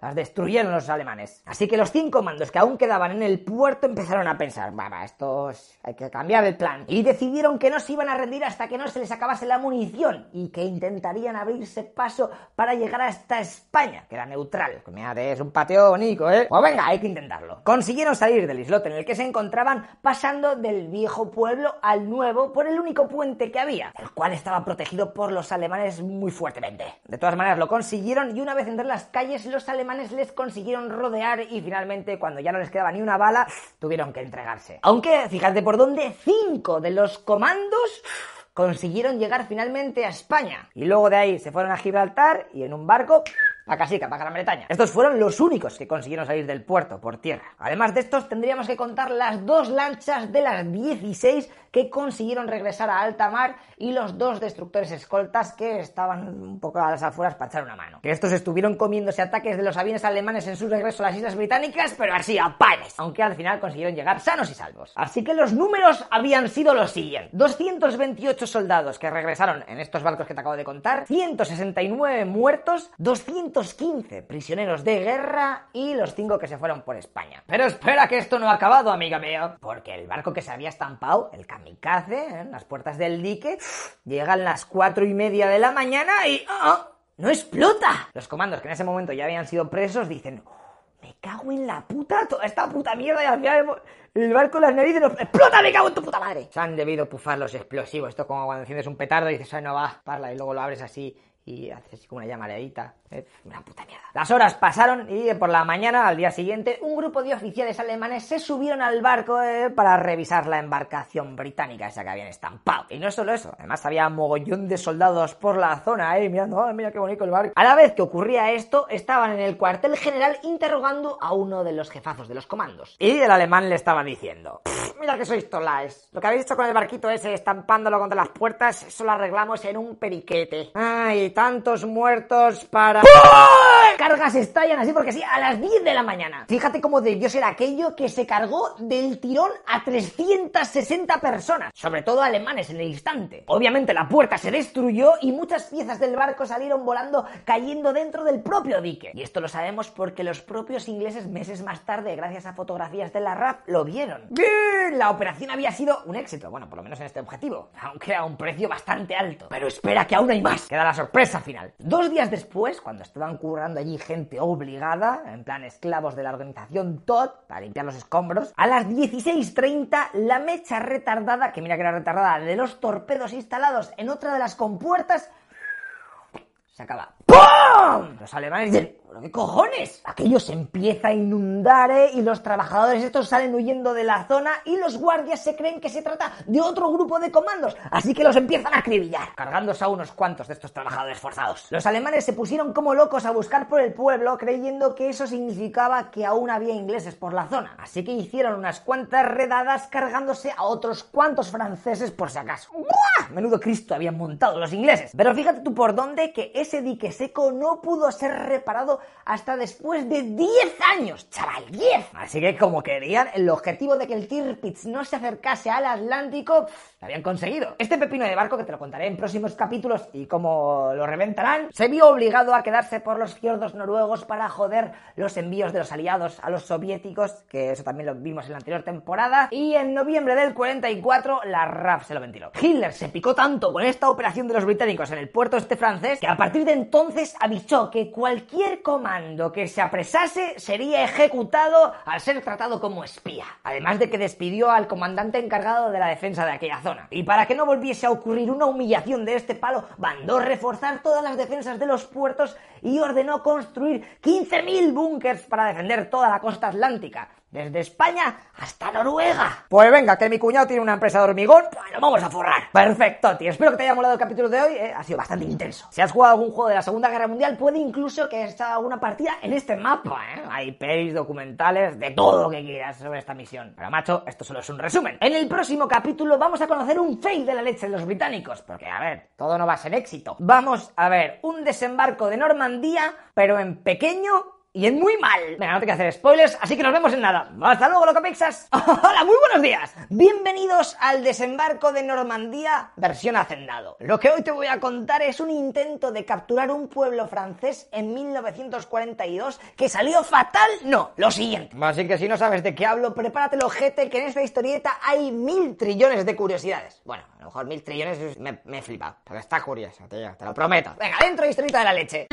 las destruyeron los alemanes. Así que los cinco mandos que aún quedaban en el puerto empezaron a pensar, va, esto hay que cambiar el plan. Y decidieron que no se iban a rendir hasta que no se les acabase la munición y que intentarían abrirse paso para llegar hasta España, que neutral. Que es un patio bonito, ¿eh? Pues venga, hay que intentarlo. Consiguieron salir del islote en el que se encontraban pasando del viejo pueblo al nuevo por el único puente que había, el cual estaba protegido por los alemanes muy fuertemente. De todas maneras lo consiguieron y una vez entre las calles los alemanes les consiguieron rodear y finalmente cuando ya no les quedaba ni una bala tuvieron que entregarse. Aunque fíjate por dónde cinco de los comandos consiguieron llegar finalmente a España. Y luego de ahí se fueron a Gibraltar y en un barco a Casica, para Gran Bretaña. Estos fueron los únicos que consiguieron salir del puerto por tierra. Además de estos, tendríamos que contar las dos lanchas de las 16 que consiguieron regresar a alta mar y los dos destructores escoltas que estaban un poco a las afueras para echar una mano. Que estos estuvieron comiéndose ataques de los aviones alemanes en su regreso a las Islas Británicas, pero así a pares, aunque al final consiguieron llegar sanos y salvos. Así que los números habían sido los siguientes. 228 soldados que regresaron en estos barcos que te acabo de contar, 169 muertos, 215 prisioneros de guerra y los 5 que se fueron por España. Pero espera que esto no ha acabado, amiga mía, porque el barco que se había estampado, el kamikaze, ¿eh? en las puertas del dique, llegan las cuatro y media de la mañana y... ¡oh! ¡No explota! Los comandos que en ese momento ya habían sido presos dicen... Me cago en la puta, toda esta puta mierda y al final el barco en las narices nos... ¡Explota, me cago en tu puta madre! Se han debido pufar los explosivos. Esto como cuando enciendes un petardo y dices, ay, no va, parla, y luego lo abres así y haces así como una llamareadita. ¿Eh? Una puta mierda. Las horas pasaron y por la mañana, al día siguiente, un grupo de oficiales alemanes se subieron al barco eh, para revisar la embarcación británica esa que habían estampado. Y no solo eso, además había mogollón de soldados por la zona, eh, mirando, oh, mira qué bonito el barco. A la vez que ocurría esto, estaban en el cuartel general interrogando a uno de los jefazos de los comandos. Y el alemán le estaba diciendo, mira que sois tolaes. Lo que habéis hecho con el barquito ese, estampándolo contra las puertas, eso lo arreglamos en un periquete. Ay, tantos muertos para... Cargas estallan así porque sí, a las 10 de la mañana. Fíjate cómo debió ser aquello que se cargó del tirón a 360 personas, sobre todo alemanes en el instante. Obviamente la puerta se destruyó y muchas piezas del barco salieron volando cayendo dentro del propio dique. Y esto lo sabemos porque los propios ingleses meses más tarde, gracias a fotografías de la RAF, lo vieron. ¡Bien! La operación había sido un éxito, bueno, por lo menos en este objetivo, aunque a un precio bastante alto. Pero espera que aún hay más. Queda la sorpresa final. Dos días después, cuando estaban currando allí gente obligada, en plan esclavos de la organización TOD, para limpiar los escombros, a las 16.30 la mecha retardada, que mira que era retardada, de los torpedos instalados en otra de las compuertas, se acaba. ¡Pum! Los alemanes dicen, qué cojones? Aquello se empieza a inundar ¿eh? y los trabajadores estos salen huyendo de la zona y los guardias se creen que se trata de otro grupo de comandos, así que los empiezan a acribillar, cargándose a unos cuantos de estos trabajadores forzados. Los alemanes se pusieron como locos a buscar por el pueblo creyendo que eso significaba que aún había ingleses por la zona, así que hicieron unas cuantas redadas cargándose a otros cuantos franceses por si acaso. ¡Buah! Menudo Cristo habían montado los ingleses. Pero fíjate tú por dónde que ese dique seco no pudo ser reparado hasta después de 10 años, chaval, 10. Así que como querían, el objetivo de que el Tirpitz no se acercase al Atlántico, lo habían conseguido. Este pepino de barco, que te lo contaré en próximos capítulos y cómo lo reventarán, se vio obligado a quedarse por los fiordos noruegos para joder los envíos de los aliados a los soviéticos, que eso también lo vimos en la anterior temporada, y en noviembre del 44 la RAF se lo ventiló. Hitler se picó tanto con esta operación de los británicos en el puerto este francés que a partir de entonces avisó que cualquier comando que se apresase sería ejecutado al ser tratado como espía. Además de que despidió al comandante encargado de la defensa de aquella zona. Y para que no volviese a ocurrir una humillación de este palo, mandó reforzar todas las defensas de los puertos y ordenó construir 15.000 búnkers para defender toda la costa atlántica. Desde España hasta Noruega. Pues venga, que mi cuñado tiene una empresa de hormigón, pues lo vamos a forrar. Perfecto, tío. Espero que te haya molado el capítulo de hoy, eh, ha sido bastante intenso. Si has jugado algún juego de la Segunda Guerra Mundial, puede incluso que esta alguna partida en este mapa, ¿eh? Hay pelis, documentales, de todo lo que quieras sobre esta misión. Pero macho, esto solo es un resumen. En el próximo capítulo vamos a conocer un fail de la leche de los británicos, porque a ver, todo no va a ser éxito. Vamos a ver un desembarco de Normandía, pero en pequeño y en muy mal. Venga, no te que hacer spoilers, así que nos vemos en nada. Hasta luego, locopixas. <laughs> Hola, muy buenos días. Bienvenidos al desembarco de Normandía, versión hacendado. Lo que hoy te voy a contar es un intento de capturar un pueblo francés en 1942 que salió fatal. No, lo siguiente. Así que si no sabes de qué hablo, prepárate ojete que en esta historieta hay mil trillones de curiosidades. Bueno, a lo mejor mil trillones me, me flipa, pero está curioso, tío, te lo prometo. Venga, dentro historieta de la leche.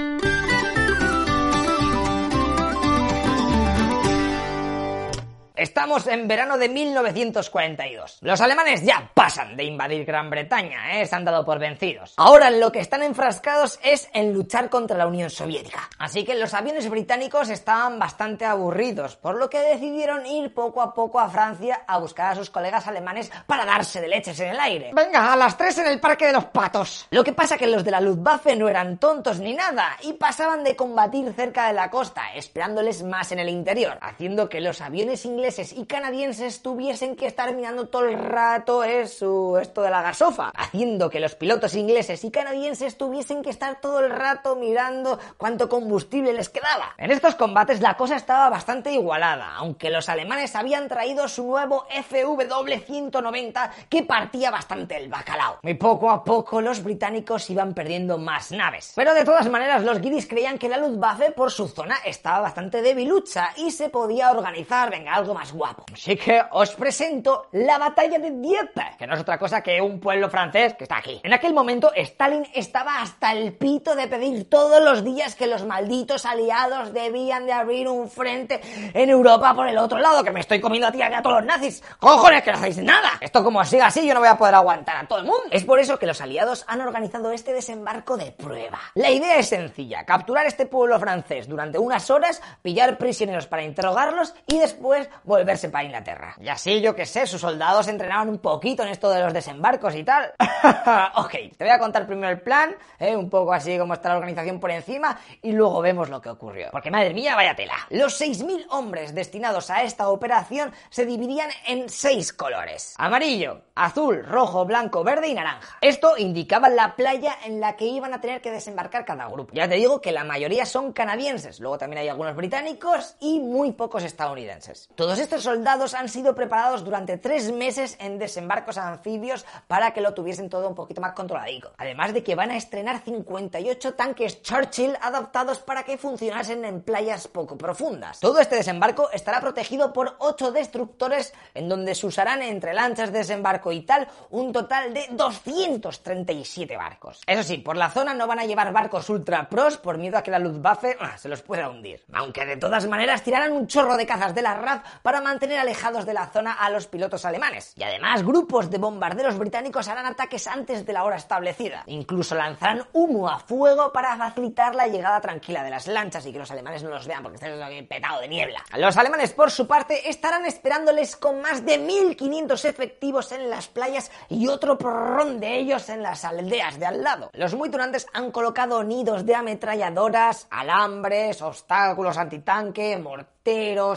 Estamos en verano de 1942. Los alemanes ya pasan de invadir Gran Bretaña, ¿eh? se han dado por vencidos. Ahora lo que están enfrascados es en luchar contra la Unión Soviética. Así que los aviones británicos estaban bastante aburridos, por lo que decidieron ir poco a poco a Francia a buscar a sus colegas alemanes para darse de leches en el aire. Venga, a las 3 en el Parque de los Patos. Lo que pasa que los de la Luftwaffe no eran tontos ni nada y pasaban de combatir cerca de la costa, esperándoles más en el interior, haciendo que los aviones ingleses y canadienses tuviesen que estar mirando todo el rato eso, esto de la gasofa, haciendo que los pilotos ingleses y canadienses tuviesen que estar todo el rato mirando cuánto combustible les quedaba. En estos combates la cosa estaba bastante igualada, aunque los alemanes habían traído su nuevo FW-190 que partía bastante el bacalao. Y poco a poco los británicos iban perdiendo más naves. Pero de todas maneras los guiris creían que la Luftwaffe por su zona estaba bastante debilucha y se podía organizar, venga, algo más guapo. Así que os presento la batalla de Dieppe, que no es otra cosa que un pueblo francés que está aquí. En aquel momento Stalin estaba hasta el pito de pedir todos los días que los malditos aliados debían de abrir un frente en Europa por el otro lado, que me estoy comiendo a ti a todos los nazis. ¡Cojones, que no hacéis nada! Esto como siga así yo no voy a poder aguantar a todo el mundo. Es por eso que los aliados han organizado este desembarco de prueba. La idea es sencilla, capturar este pueblo francés durante unas horas, pillar prisioneros para interrogarlos y después volverse para Inglaterra. Y así, yo que sé, sus soldados entrenaban un poquito en esto de los desembarcos y tal. <laughs> ok, te voy a contar primero el plan, ¿eh? un poco así como está la organización por encima, y luego vemos lo que ocurrió. Porque madre mía, vaya tela. Los 6.000 hombres destinados a esta operación se dividían en seis colores. Amarillo, azul, rojo, blanco, verde y naranja. Esto indicaba la playa en la que iban a tener que desembarcar cada grupo. Ya te digo que la mayoría son canadienses, luego también hay algunos británicos y muy pocos estadounidenses. Todos estos soldados han sido preparados durante tres meses en desembarcos anfibios para que lo tuviesen todo un poquito más controladico. Además de que van a estrenar 58 tanques Churchill adaptados para que funcionasen en playas poco profundas. Todo este desembarco estará protegido por 8 destructores en donde se usarán entre lanchas de desembarco y tal un total de 237 barcos. Eso sí, por la zona no van a llevar barcos ultra pros por miedo a que la Luftwaffe ah, se los pueda hundir. Aunque de todas maneras tirarán un chorro de cazas de la RAF para mantener alejados de la zona a los pilotos alemanes. Y además, grupos de bombarderos británicos harán ataques antes de la hora establecida. Incluso lanzarán humo a fuego para facilitar la llegada tranquila de las lanchas y que los alemanes no los vean porque están petado de niebla. Los alemanes, por su parte, estarán esperándoles con más de 1.500 efectivos en las playas y otro porrón de ellos en las aldeas de al lado. Los muy turantes han colocado nidos de ametralladoras, alambres, obstáculos antitanque, morteros,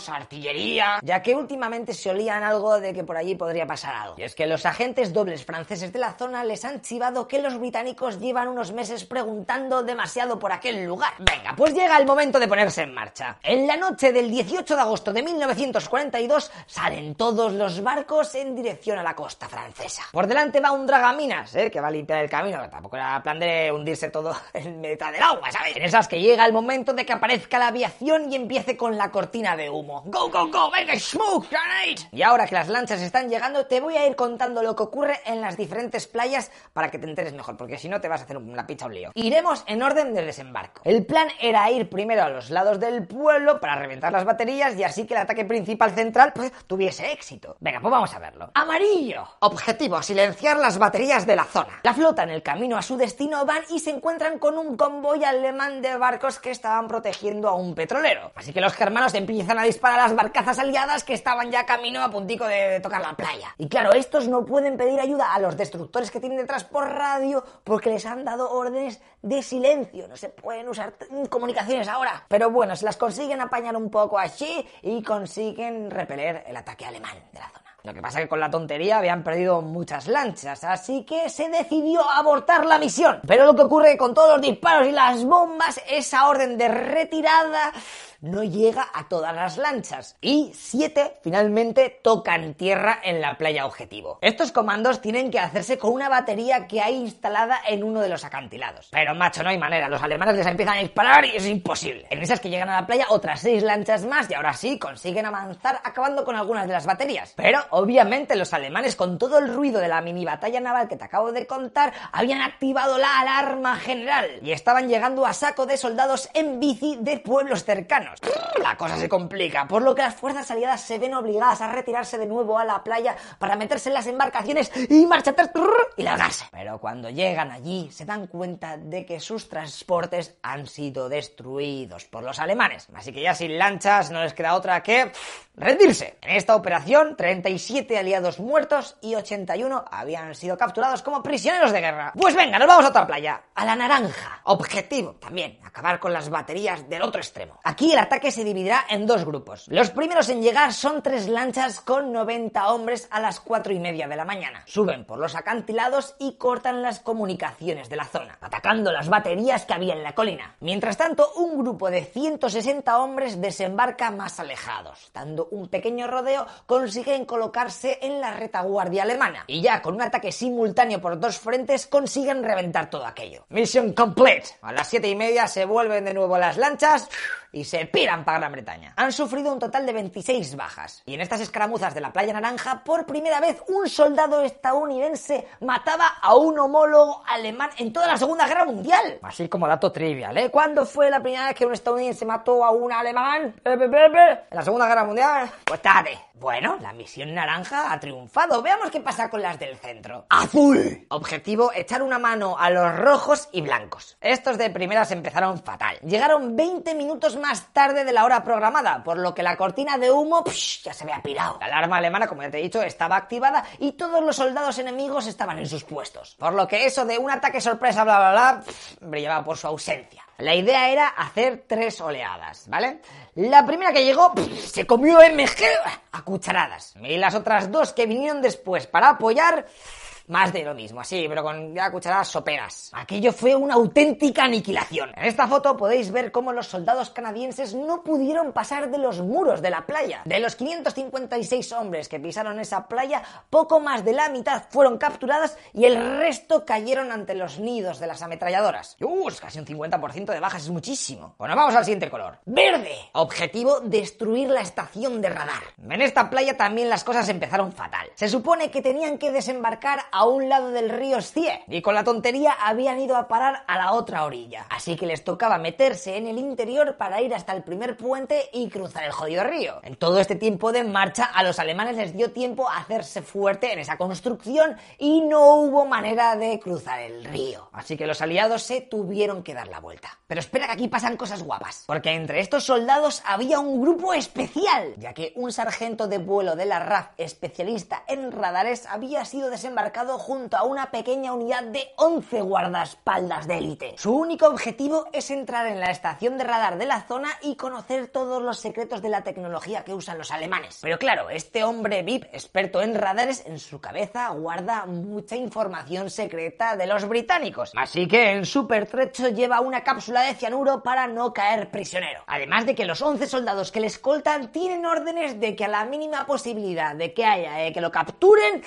artillería, ya que últimamente se olían algo de que por allí podría pasar algo. Y es que los agentes dobles franceses de la zona les han chivado que los británicos llevan unos meses preguntando demasiado por aquel lugar. Venga, pues llega el momento de ponerse en marcha. En la noche del 18 de agosto de 1942 salen todos los barcos en dirección a la costa francesa. Por delante va un dragaminas, ¿eh? que va a limpiar el camino, que tampoco era plan de hundirse todo <laughs> en mitad del agua, ¿sabes? En esas que llega el momento de que aparezca la aviación y empiece con la cortina de humo. ¡Go, go, go! ¡Venga, smoke grenade! Y ahora que las lanchas están llegando, te voy a ir contando lo que ocurre en las diferentes playas para que te enteres mejor, porque si no te vas a hacer una picha un lío. Iremos en orden de desembarco. El plan era ir primero a los lados del pueblo para reventar las baterías y así que el ataque principal central pues, tuviese éxito. Venga, pues vamos a verlo. Amarillo. Objetivo, silenciar las baterías de la zona. La flota en el camino a su destino van y se encuentran con un convoy alemán de barcos que estaban protegiendo a un petrolero. Así que los germanos empiezan empiezan a disparar las barcazas aliadas que estaban ya camino a puntico de, tocar la playa. Y claro, estos no pueden pedir ayuda a los destructores que tienen detrás por radio porque les han dado órdenes de silencio. No se pueden usar comunicaciones ahora. Pero bueno, se las consiguen apañar un poco así y consiguen repeler el ataque alemán de la zona. Lo que pasa es que con la tontería habían perdido muchas lanchas, así que se decidió abortar la misión. Pero lo que ocurre con todos los disparos y las bombas, esa orden de retirada no llega a todas las lanchas y siete finalmente tocan tierra en la playa objetivo. Estos comandos tienen que hacerse con una batería que hay instalada en uno de los acantilados. Pero macho, no hay manera, los alemanes les empiezan a disparar y es imposible. En esas que llegan a la playa otras seis lanchas más y ahora sí consiguen avanzar acabando con algunas de las baterías. Pero obviamente los alemanes con todo el ruido de la mini batalla naval que te acabo de contar habían activado la alarma general y estaban llegando a saco de soldados en bici de pueblos cercanos. La cosa se complica, por lo que las fuerzas aliadas se ven obligadas a retirarse de nuevo a la playa para meterse en las embarcaciones y marchar y largarse. Pero cuando llegan allí se dan cuenta de que sus transportes han sido destruidos por los alemanes. Así que ya sin lanchas no les queda otra que rendirse. En esta operación, 37 aliados muertos y 81 habían sido capturados como prisioneros de guerra. Pues venga, nos vamos a otra playa, a la naranja. Objetivo también, acabar con las baterías del otro extremo. Aquí ataque se dividirá en dos grupos. Los primeros en llegar son tres lanchas con 90 hombres a las 4 y media de la mañana. Suben por los acantilados y cortan las comunicaciones de la zona, atacando las baterías que había en la colina. Mientras tanto, un grupo de 160 hombres desembarca más alejados, dando un pequeño rodeo, consiguen colocarse en la retaguardia alemana y ya con un ataque simultáneo por dos frentes consiguen reventar todo aquello. Mission complete. A las 7 y media se vuelven de nuevo las lanchas y se piran para Gran Bretaña. Han sufrido un total de 26 bajas. Y en estas escaramuzas de la Playa Naranja, por primera vez un soldado estadounidense mataba a un homólogo alemán en toda la Segunda Guerra Mundial. Así como dato trivial, ¿eh? ¿Cuándo fue la primera vez que un estadounidense mató a un alemán? ¿En la Segunda Guerra Mundial? Pues tarde. Bueno, la misión naranja ha triunfado. Veamos qué pasa con las del centro. ¡Azul! Objetivo, echar una mano a los rojos y blancos. Estos de primeras empezaron fatal. Llegaron 20 minutos más tarde de la hora programada, por lo que la cortina de humo ya se había pirado. La alarma alemana, como ya te he dicho, estaba activada y todos los soldados enemigos estaban en sus puestos. Por lo que eso de un ataque sorpresa, bla, bla, bla, brillaba por su ausencia. La idea era hacer tres oleadas, ¿vale? La primera que llegó se comió MG a cucharadas. Y las otras dos que vinieron después para apoyar más de lo mismo, así, pero con ya cucharadas soperas. Aquello fue una auténtica aniquilación. En esta foto podéis ver cómo los soldados canadienses no pudieron pasar de los muros de la playa. De los 556 hombres que pisaron esa playa, poco más de la mitad fueron capturadas y el resto cayeron ante los nidos de las ametralladoras. Uh, casi un 50% de bajas, es muchísimo. Bueno, vamos al siguiente color. Verde. Objetivo, destruir la estación de radar. En esta playa también las cosas empezaron fatal. Se supone que tenían que desembarcar un lado del río Stie y con la tontería habían ido a parar a la otra orilla. Así que les tocaba meterse en el interior para ir hasta el primer puente y cruzar el jodido río. En todo este tiempo de marcha a los alemanes les dio tiempo a hacerse fuerte en esa construcción y no hubo manera de cruzar el río. Así que los aliados se tuvieron que dar la vuelta. Pero espera que aquí pasan cosas guapas, porque entre estos soldados había un grupo especial, ya que un sargento de vuelo de la RAF especialista en radares había sido desembarcado junto a una pequeña unidad de 11 guardaespaldas de élite. Su único objetivo es entrar en la estación de radar de la zona y conocer todos los secretos de la tecnología que usan los alemanes. Pero claro, este hombre VIP, experto en radares, en su cabeza guarda mucha información secreta de los británicos. Así que en su pertrecho lleva una cápsula de cianuro para no caer prisionero. Además de que los 11 soldados que le escoltan tienen órdenes de que a la mínima posibilidad de que haya eh, que lo capturen,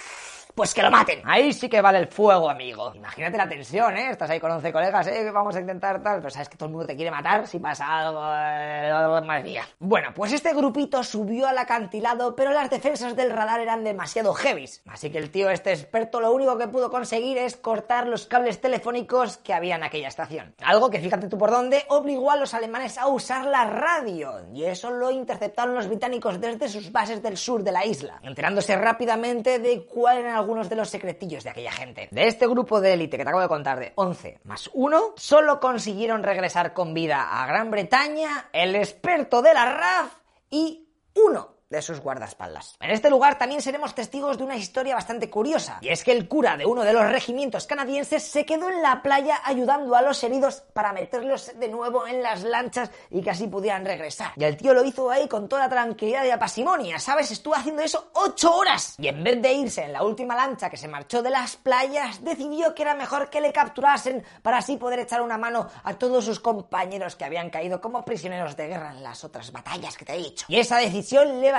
pues que lo maten. Ahí sí que vale el fuego, amigo. Imagínate la tensión, ¿eh? Estás ahí con 11 colegas, ¿eh? Vamos a intentar tal, pero sabes que todo el mundo te quiere matar si pasa algo. Eh, madre mía. Bueno, pues este grupito subió al acantilado, pero las defensas del radar eran demasiado heavies. Así que el tío, este experto, lo único que pudo conseguir es cortar los cables telefónicos que había en aquella estación. Algo que, fíjate tú por dónde, obligó a los alemanes a usar la radio. Y eso lo interceptaron los británicos desde sus bases del sur de la isla, enterándose rápidamente de cuál era algunos de los secretillos de aquella gente. De este grupo de élite que te acabo de contar de 11 más 1, solo consiguieron regresar con vida a Gran Bretaña el experto de la RAF y uno de sus guardaespaldas. En este lugar también seremos testigos de una historia bastante curiosa, y es que el cura de uno de los regimientos canadienses se quedó en la playa ayudando a los heridos para meterlos de nuevo en las lanchas y que así pudieran regresar. Y el tío lo hizo ahí con toda tranquilidad y la pasimonia, ¿sabes? Estuvo haciendo eso ocho horas. Y en vez de irse en la última lancha que se marchó de las playas, decidió que era mejor que le capturasen para así poder echar una mano a todos sus compañeros que habían caído como prisioneros de guerra en las otras batallas que te he dicho. Y esa decisión le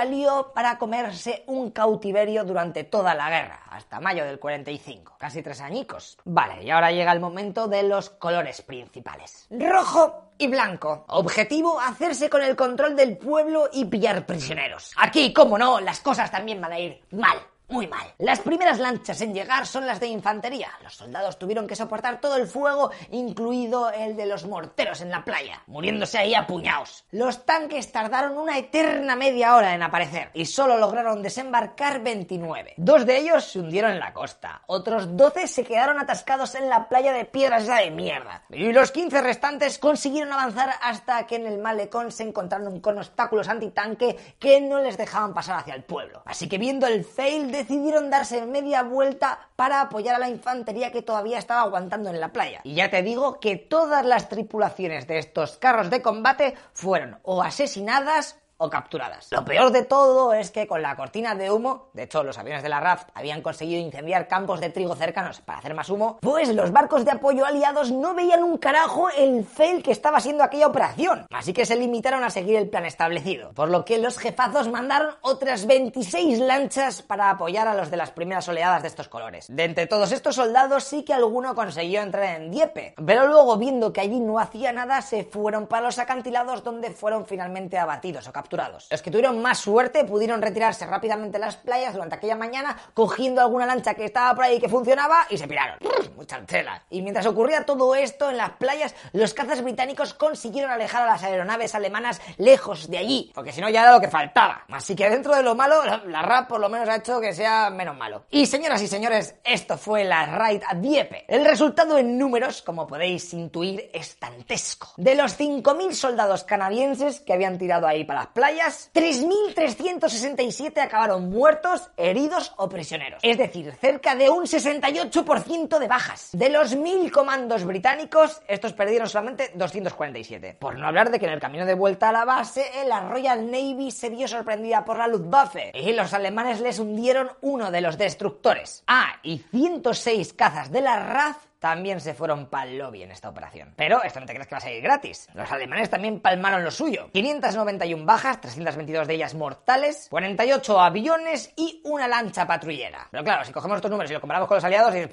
para comerse un cautiverio durante toda la guerra, hasta mayo del 45, casi tres añicos. Vale, y ahora llega el momento de los colores principales. Rojo y blanco. Objetivo, hacerse con el control del pueblo y pillar prisioneros. Aquí, como no, las cosas también van a ir mal muy mal. Las primeras lanchas en llegar son las de infantería. Los soldados tuvieron que soportar todo el fuego, incluido el de los morteros en la playa, muriéndose ahí a puñados. Los tanques tardaron una eterna media hora en aparecer y solo lograron desembarcar 29. Dos de ellos se hundieron en la costa, otros 12 se quedaron atascados en la playa de piedras esa de mierda. Y los 15 restantes consiguieron avanzar hasta que en el malecón se encontraron con obstáculos antitanque que no les dejaban pasar hacia el pueblo. Así que viendo el fail decidieron darse media vuelta para apoyar a la infantería que todavía estaba aguantando en la playa. Y ya te digo que todas las tripulaciones de estos carros de combate fueron o asesinadas o capturadas. Lo peor de todo es que con la cortina de humo, de hecho los aviones de la RAF habían conseguido incendiar campos de trigo cercanos para hacer más humo, pues los barcos de apoyo aliados no veían un carajo el fail que estaba siendo aquella operación. Así que se limitaron a seguir el plan establecido, por lo que los jefazos mandaron otras 26 lanchas para apoyar a los de las primeras oleadas de estos colores. De entre todos estos soldados sí que alguno consiguió entrar en Dieppe, pero luego viendo que allí no hacía nada se fueron para los acantilados donde fueron finalmente abatidos o capturados los que tuvieron más suerte pudieron retirarse rápidamente las playas durante aquella mañana, cogiendo alguna lancha que estaba por ahí que funcionaba y se piraron. <laughs> Mucha tela. Y mientras ocurría todo esto en las playas, los cazas británicos consiguieron alejar a las aeronaves alemanas lejos de allí, porque si no ya era lo que faltaba. Así que dentro de lo malo, la RAP por lo menos ha hecho que sea menos malo. Y señoras y señores, esto fue la Raid a Dieppe. El resultado en números, como podéis intuir, es dantesco. De los 5.000 soldados canadienses que habían tirado ahí para las playas, 3.367 acabaron muertos, heridos o prisioneros. Es decir, cerca de un 68% de bajas. De los 1.000 comandos británicos, estos perdieron solamente 247. Por no hablar de que en el camino de vuelta a la base, la Royal Navy se vio sorprendida por la Luftwaffe y los alemanes les hundieron uno de los destructores. Ah, y 106 cazas de la RAF también se fueron pa'l lobby en esta operación. Pero esto no te crees que va a salir gratis. Los alemanes también palmaron lo suyo. 591 bajas, 322 de ellas mortales, 48 aviones y una lancha patrullera. Pero claro, si cogemos estos números y lo comparamos con los aliados, y,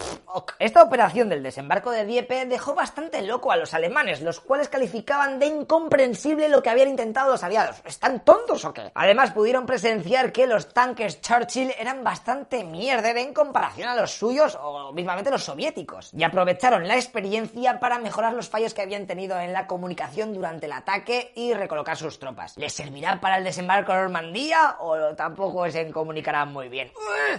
esta operación del desembarco de Dieppe dejó bastante loco a los alemanes, los cuales calificaban de incomprensible lo que habían intentado los aliados. ¿Están tontos o qué? Además, pudieron presenciar que los tanques Churchill eran bastante mierder en comparación a los suyos o mismamente los soviéticos. Aprovecharon la experiencia para mejorar los fallos que habían tenido en la comunicación durante el ataque y recolocar sus tropas. ¿Les servirá para el desembarco en Normandía o tampoco se comunicarán muy bien?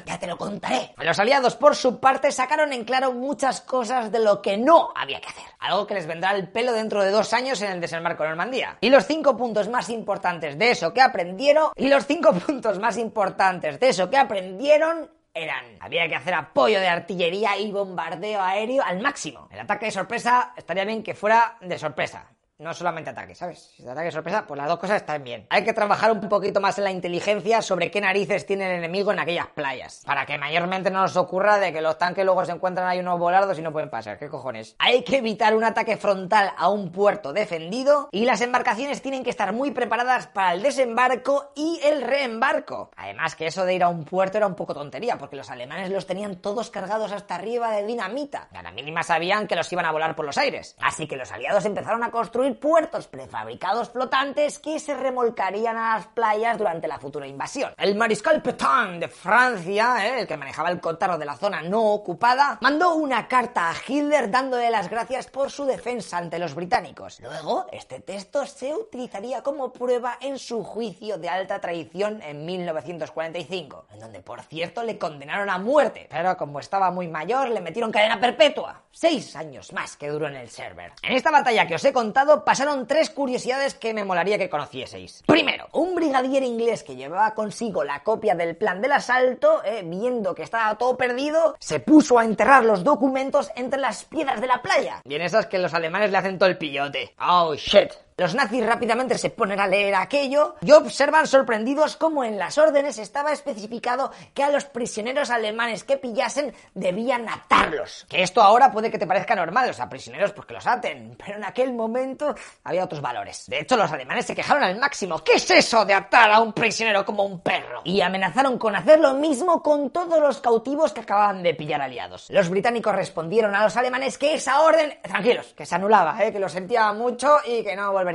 Ya te lo contaré. Los aliados, por su parte, sacaron en claro muchas cosas de lo que no había que hacer. Algo que les vendrá al pelo dentro de dos años en el desembarco en Normandía. Y los cinco puntos más importantes de eso que aprendieron, y los cinco <laughs> puntos más importantes de eso que aprendieron eran, había que hacer apoyo de artillería y bombardeo aéreo al máximo. El ataque de sorpresa estaría bien que fuera de sorpresa no solamente ataque, ¿sabes? Si es ataque sorpresa, pues las dos cosas están bien. Hay que trabajar un poquito más en la inteligencia sobre qué narices tiene el enemigo en aquellas playas. Para que mayormente no nos ocurra de que los tanques luego se encuentran ahí unos volardos y no pueden pasar. ¿Qué cojones? Hay que evitar un ataque frontal a un puerto defendido y las embarcaciones tienen que estar muy preparadas para el desembarco y el reembarco. Además que eso de ir a un puerto era un poco tontería, porque los alemanes los tenían todos cargados hasta arriba de dinamita. A la mínima sabían que los iban a volar por los aires. Así que los aliados empezaron a construir puertos prefabricados flotantes que se remolcarían a las playas durante la futura invasión. El mariscal Petain de Francia, eh, el que manejaba el cotarro de la zona no ocupada, mandó una carta a Hitler dándole las gracias por su defensa ante los británicos. Luego, este texto se utilizaría como prueba en su juicio de alta traición en 1945, en donde por cierto le condenaron a muerte, pero como estaba muy mayor le metieron cadena perpetua, seis años más que duró en el server. En esta batalla que os he contado pasaron tres curiosidades que me molaría que conocieseis. Primero, un brigadier inglés que llevaba consigo la copia del plan del asalto, eh, viendo que estaba todo perdido, se puso a enterrar los documentos entre las piedras de la playa. Y en esas que los alemanes le hacen todo el pillote. Oh, shit. Los nazis rápidamente se ponen a leer aquello y observan sorprendidos cómo en las órdenes estaba especificado que a los prisioneros alemanes que pillasen debían atarlos. Que esto ahora puede que te parezca normal, o sea, prisioneros porque los aten, pero en aquel momento había otros valores. De hecho, los alemanes se quejaron al máximo. ¿Qué es eso de atar a un prisionero como un perro? Y amenazaron con hacer lo mismo con todos los cautivos que acababan de pillar aliados. Los británicos respondieron a los alemanes que esa orden, tranquilos, que se anulaba, ¿eh? que lo sentía mucho y que no volvería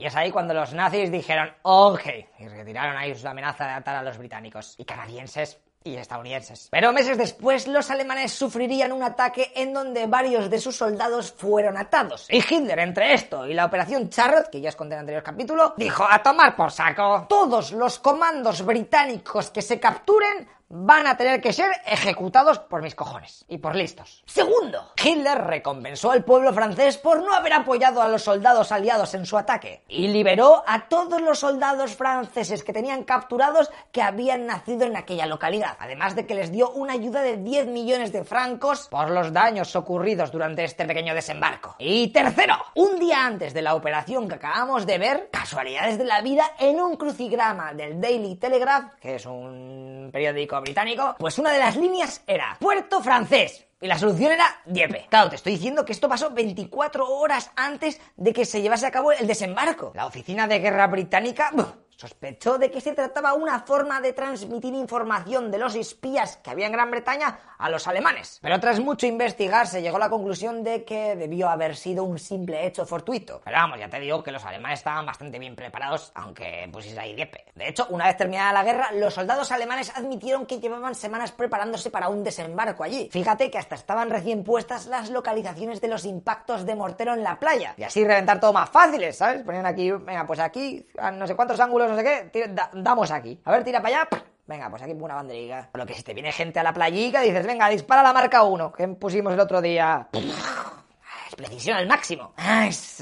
Y es ahí cuando los nazis dijeron, ok, y retiraron ahí su amenaza de atar a los británicos y canadienses y estadounidenses. Pero meses después, los alemanes sufrirían un ataque en donde varios de sus soldados fueron atados. Y Hitler, entre esto y la operación Charlotte, que ya os conté en el anterior capítulo, dijo a tomar por saco. Todos los comandos británicos que se capturen van a tener que ser ejecutados por mis cojones y por listos. Segundo, Hitler recompensó al pueblo francés por no haber apoyado a los soldados aliados en su ataque y liberó a todos los soldados franceses que tenían capturados que habían nacido en aquella localidad, además de que les dio una ayuda de 10 millones de francos por los daños ocurridos durante este pequeño desembarco. Y tercero, un día antes de la operación que acabamos de ver, casualidades de la vida, en un crucigrama del Daily Telegraph, que es un periódico británico, pues una de las líneas era Puerto Francés. Y la solución era Dieppe. Claro, te estoy diciendo que esto pasó 24 horas antes de que se llevase a cabo el desembarco. La oficina de guerra británica sospechó de que se trataba una forma de transmitir información de los espías que había en Gran Bretaña a los alemanes. Pero tras mucho investigar se llegó a la conclusión de que debió haber sido un simple hecho fortuito. Pero vamos, ya te digo que los alemanes estaban bastante bien preparados, aunque pusiese ahí diepe. De hecho, una vez terminada la guerra, los soldados alemanes admitieron que llevaban semanas preparándose para un desembarco allí. Fíjate que hasta estaban recién puestas las localizaciones de los impactos de mortero en la playa. Y así reventar todo más fáciles, ¿sabes? Ponían aquí, venga, pues aquí, a no sé cuántos ángulos, no sé qué, damos aquí. A ver, tira para allá. Venga, pues aquí una banderita. Por lo que si te viene gente a la playica, dices, venga, dispara la marca 1, que pusimos el otro día precisión al máximo.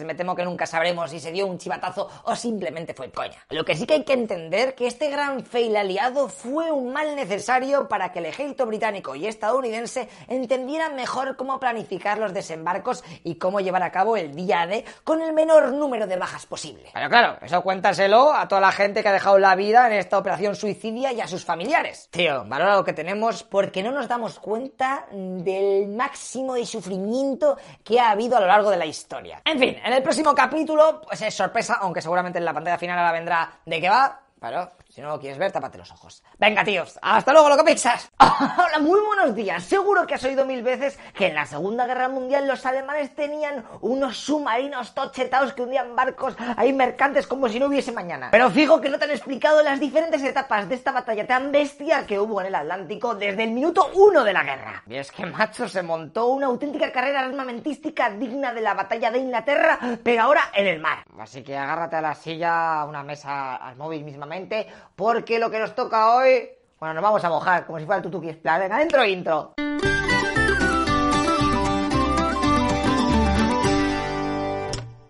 Me temo que nunca sabremos si se dio un chivatazo o simplemente fue coña. Lo que sí que hay que entender que este gran fail aliado fue un mal necesario para que el ejército británico y estadounidense entendieran mejor cómo planificar los desembarcos y cómo llevar a cabo el día D con el menor número de bajas posible. Pero claro, eso cuéntaselo a toda la gente que ha dejado la vida en esta operación suicidia y a sus familiares. Tío, valora lo que tenemos porque no nos damos cuenta del máximo de sufrimiento que ha habido a lo largo de la historia. En fin, en el próximo capítulo, pues es sorpresa, aunque seguramente en la pantalla final ahora vendrá de qué va, pero si no lo quieres ver, tápate los ojos. Venga, tíos, hasta luego, lo que piensas. <laughs> Hola, muy buenos días. Seguro que has oído mil veces que en la Segunda Guerra Mundial los alemanes tenían unos submarinos tochetados que hundían barcos ahí mercantes como si no hubiese mañana. Pero fijo que no te han explicado las diferentes etapas de esta batalla tan bestia que hubo en el Atlántico desde el minuto uno de la guerra. Y es que, macho, se montó una auténtica carrera armamentística digna de la batalla de Inglaterra, pero ahora en el mar. Así que agárrate a la silla, a una mesa, al móvil mismamente porque lo que nos toca hoy, bueno, nos vamos a mojar, como si fuera el tutuki plan. Venga, dentro intro.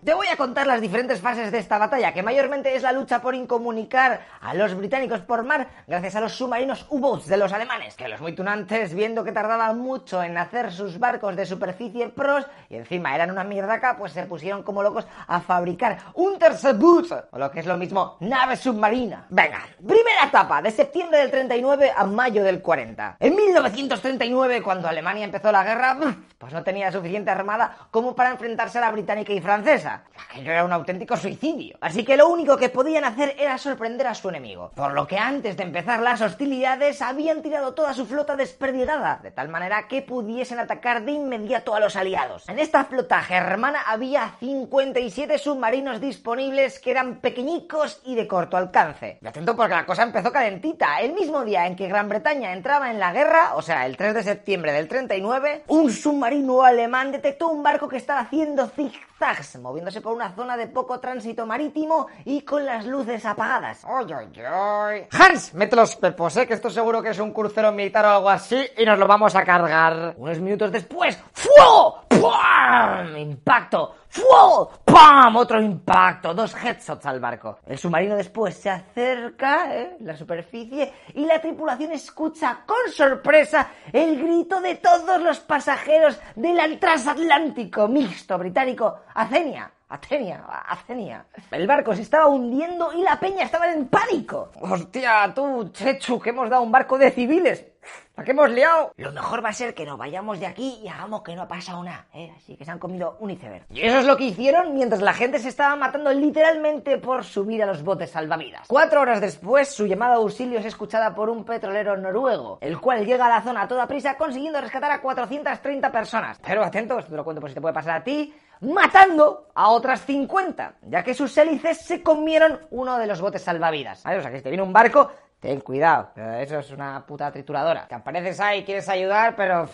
Te voy a contar las diferentes fases de esta batalla, que mayormente es la lucha por incomunicar a los británicos por mar gracias a los submarinos U-boats de los alemanes, que los muy tunantes, viendo que tardaban mucho en hacer sus barcos de superficie pros y encima eran una mierdaca, pues se pusieron como locos a fabricar un boot, o lo que es lo mismo, nave submarina. Venga, primera etapa, de septiembre del 39 a mayo del 40. En 1939, cuando Alemania empezó la guerra, pues no tenía suficiente armada como para enfrentarse a la británica y francesa. Aquello era un auténtico suicidio. Así que lo único que podían hacer era sorprender a su enemigo. Por lo que antes de empezar las hostilidades habían tirado toda su flota desperdigada, de tal manera que pudiesen atacar de inmediato a los aliados. En esta flota germana había 57 submarinos disponibles que eran pequeñicos y de corto alcance. Y atento porque la cosa empezó calentita. El mismo día en que Gran Bretaña entraba en la guerra, o sea, el 3 de septiembre del 39, un submarino alemán detectó un barco que estaba haciendo zigzags, moviendo por una zona de poco tránsito marítimo y con las luces apagadas. ¡Oy, oy, oy! Hans, mete los pepos, ¿eh? que esto seguro que es un crucero militar o algo así y nos lo vamos a cargar. Unos minutos después, ¡fuego! ¡Pum! ¡Impacto! ¡Fuego! ¡Pum! ¡Pam! Otro impacto, dos headshots al barco. El submarino después se acerca, ¿eh? La superficie, y la tripulación escucha con sorpresa el grito de todos los pasajeros del transatlántico mixto británico Acenia. Atenia, Atenia. El barco se estaba hundiendo y la peña estaba en pánico. Hostia, tú, Chechu, que hemos dado un barco de civiles. ¿Para qué hemos liado? Lo mejor va a ser que nos vayamos de aquí y hagamos que no ha pasado nada, ¿eh? Así que se han comido un iceberg. Y eso es lo que hicieron mientras la gente se estaba matando literalmente por subir a los botes salvavidas. Cuatro horas después, su llamada a auxilio es escuchada por un petrolero noruego, el cual llega a la zona a toda prisa consiguiendo rescatar a 430 personas. Pero atento, esto te lo cuento por si te puede pasar a ti matando a otras 50, ya que sus hélices se comieron uno de los botes salvavidas. O sea, que si te viene un barco, ten cuidado, eso es una puta trituradora. Te apareces ahí, quieres ayudar, pero...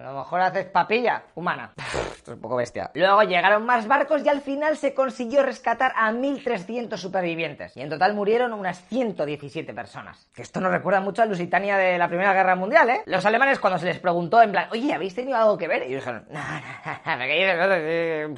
A lo mejor haces papilla humana. Esto es un poco bestia. Luego llegaron más barcos y al final se consiguió rescatar a 1.300 supervivientes. Y en total murieron unas 117 personas. Que esto nos recuerda mucho a Lusitania de la Primera Guerra Mundial, ¿eh? Los alemanes cuando se les preguntó en plan, oye, ¿habéis tenido algo que ver? Y dijeron, no, no, no.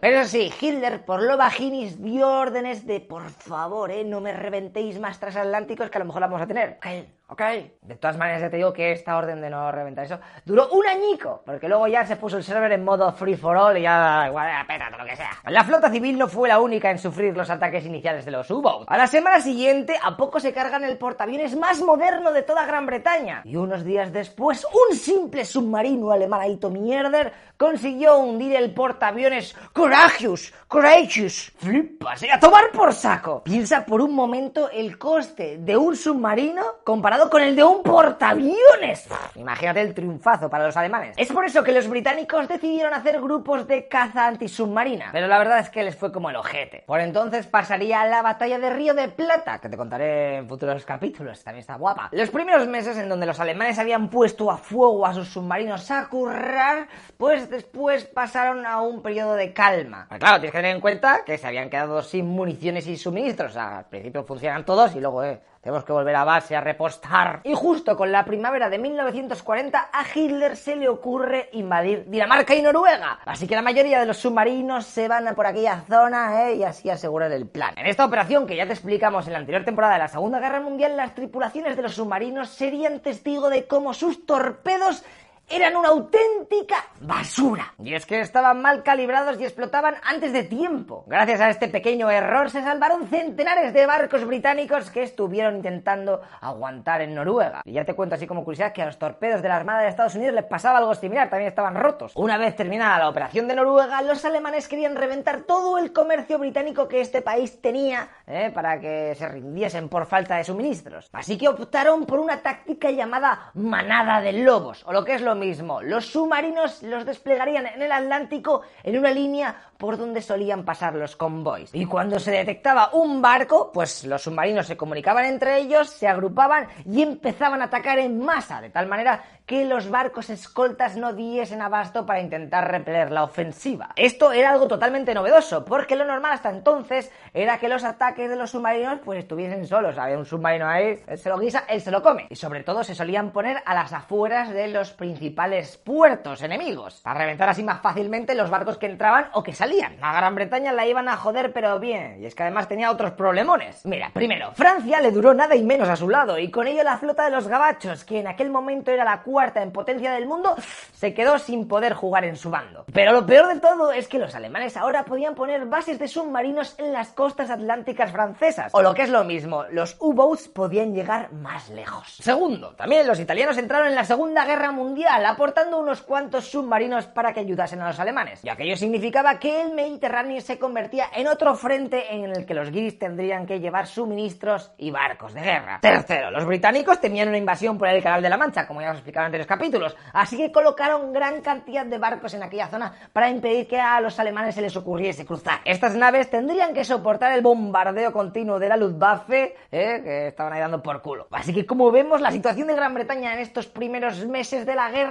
Pero sí, Hitler por lo bajinis dio órdenes de, por favor, ¿eh? No me reventéis más transatlánticos que a lo mejor la vamos a tener. Ok, ok. De todas maneras ya te digo que esta orden de no reventar eso duró un añico, porque luego ya se puso el server en modo free for all y ya igual era lo que sea. La flota civil no fue la única en sufrir los ataques iniciales de los U-Boats. A la semana siguiente, a poco se cargan el portaaviones más moderno de toda Gran Bretaña. Y unos días después, un simple submarino alemán Aito Mierder consiguió hundir el portaaviones Courageous, Courageous. Flipas, ¿eh? a tomar por saco. Piensa por un momento el coste de un submarino comparado con el de un portaaviones. Imagínate el triunfazo para los alemanes. Es por eso que los británicos decidieron hacer grupos de caza antisubmarina. Pero la verdad es que les fue como el ojete. Por entonces pasaría la batalla de Río de Plata, que te contaré en futuros capítulos. También está guapa. Los primeros meses en donde los alemanes habían puesto a fuego a sus submarinos a currar, pues después pasaron a un periodo de calma. Pero claro, tienes que tener en cuenta que se habían quedado sin municiones y suministros. Al principio funcionan todos y luego, eh, tenemos que volver a base a repostar. Y justo con la primavera de 1940 a Hitler se le ocurre invadir Dinamarca y Noruega. Así que la mayoría de los submarinos se van por aquella zona ¿eh? y así asegurar el plan. En esta operación que ya te explicamos en la anterior temporada de la Segunda Guerra Mundial, las tripulaciones de los submarinos serían testigo de cómo sus torpedos eran una auténtica basura. Y es que estaban mal calibrados y explotaban antes de tiempo. Gracias a este pequeño error se salvaron centenares de barcos británicos que estuvieron intentando aguantar en Noruega. Y ya te cuento así como curiosidad que a los torpedos de la Armada de Estados Unidos les pasaba algo similar, también estaban rotos. Una vez terminada la operación de Noruega, los alemanes querían reventar todo el comercio británico que este país tenía ¿eh? para que se rindiesen por falta de suministros. Así que optaron por una táctica llamada manada de lobos, o lo que es lo mismo, los submarinos los desplegarían en el Atlántico en una línea por donde solían pasar los convoys. Y cuando se detectaba un barco, pues los submarinos se comunicaban entre ellos, se agrupaban y empezaban a atacar en masa, de tal manera que los barcos escoltas no diesen abasto para intentar repeler la ofensiva. Esto era algo totalmente novedoso, porque lo normal hasta entonces era que los ataques de los submarinos pues estuviesen solos. Había un submarino ahí, él se lo guisa, él se lo come. Y sobre todo se solían poner a las afueras de los principales puertos enemigos, para reventar así más fácilmente los barcos que entraban o que salían. A Gran Bretaña la iban a joder pero bien, y es que además tenía otros problemones. Mira, primero, Francia le duró nada y menos a su lado, y con ello la flota de los gabachos, que en aquel momento era la cuarta en potencia del mundo, se quedó sin poder jugar en su bando. Pero lo peor de todo es que los alemanes ahora podían poner bases de submarinos en las costas atlánticas francesas. O lo que es lo mismo, los U-Boats podían llegar más lejos. Segundo, también los italianos entraron en la Segunda Guerra Mundial aportando unos cuantos submarinos para que ayudasen a los alemanes. Y aquello significaba que el Mediterráneo se convertía en otro frente en el que los guiris tendrían que llevar suministros y barcos de guerra. Tercero, los británicos temían una invasión por el Canal de la Mancha, como ya os explicaba en anteriores capítulos Así que colocaron gran cantidad de barcos en aquella zona para impedir que a los alemanes se les ocurriese cruzar. Estas naves tendrían que soportar el bombardeo continuo de la Luftwaffe, ¿eh? que estaban ahí dando por culo. Así que como vemos, la situación de Gran Bretaña en estos primeros meses de la guerra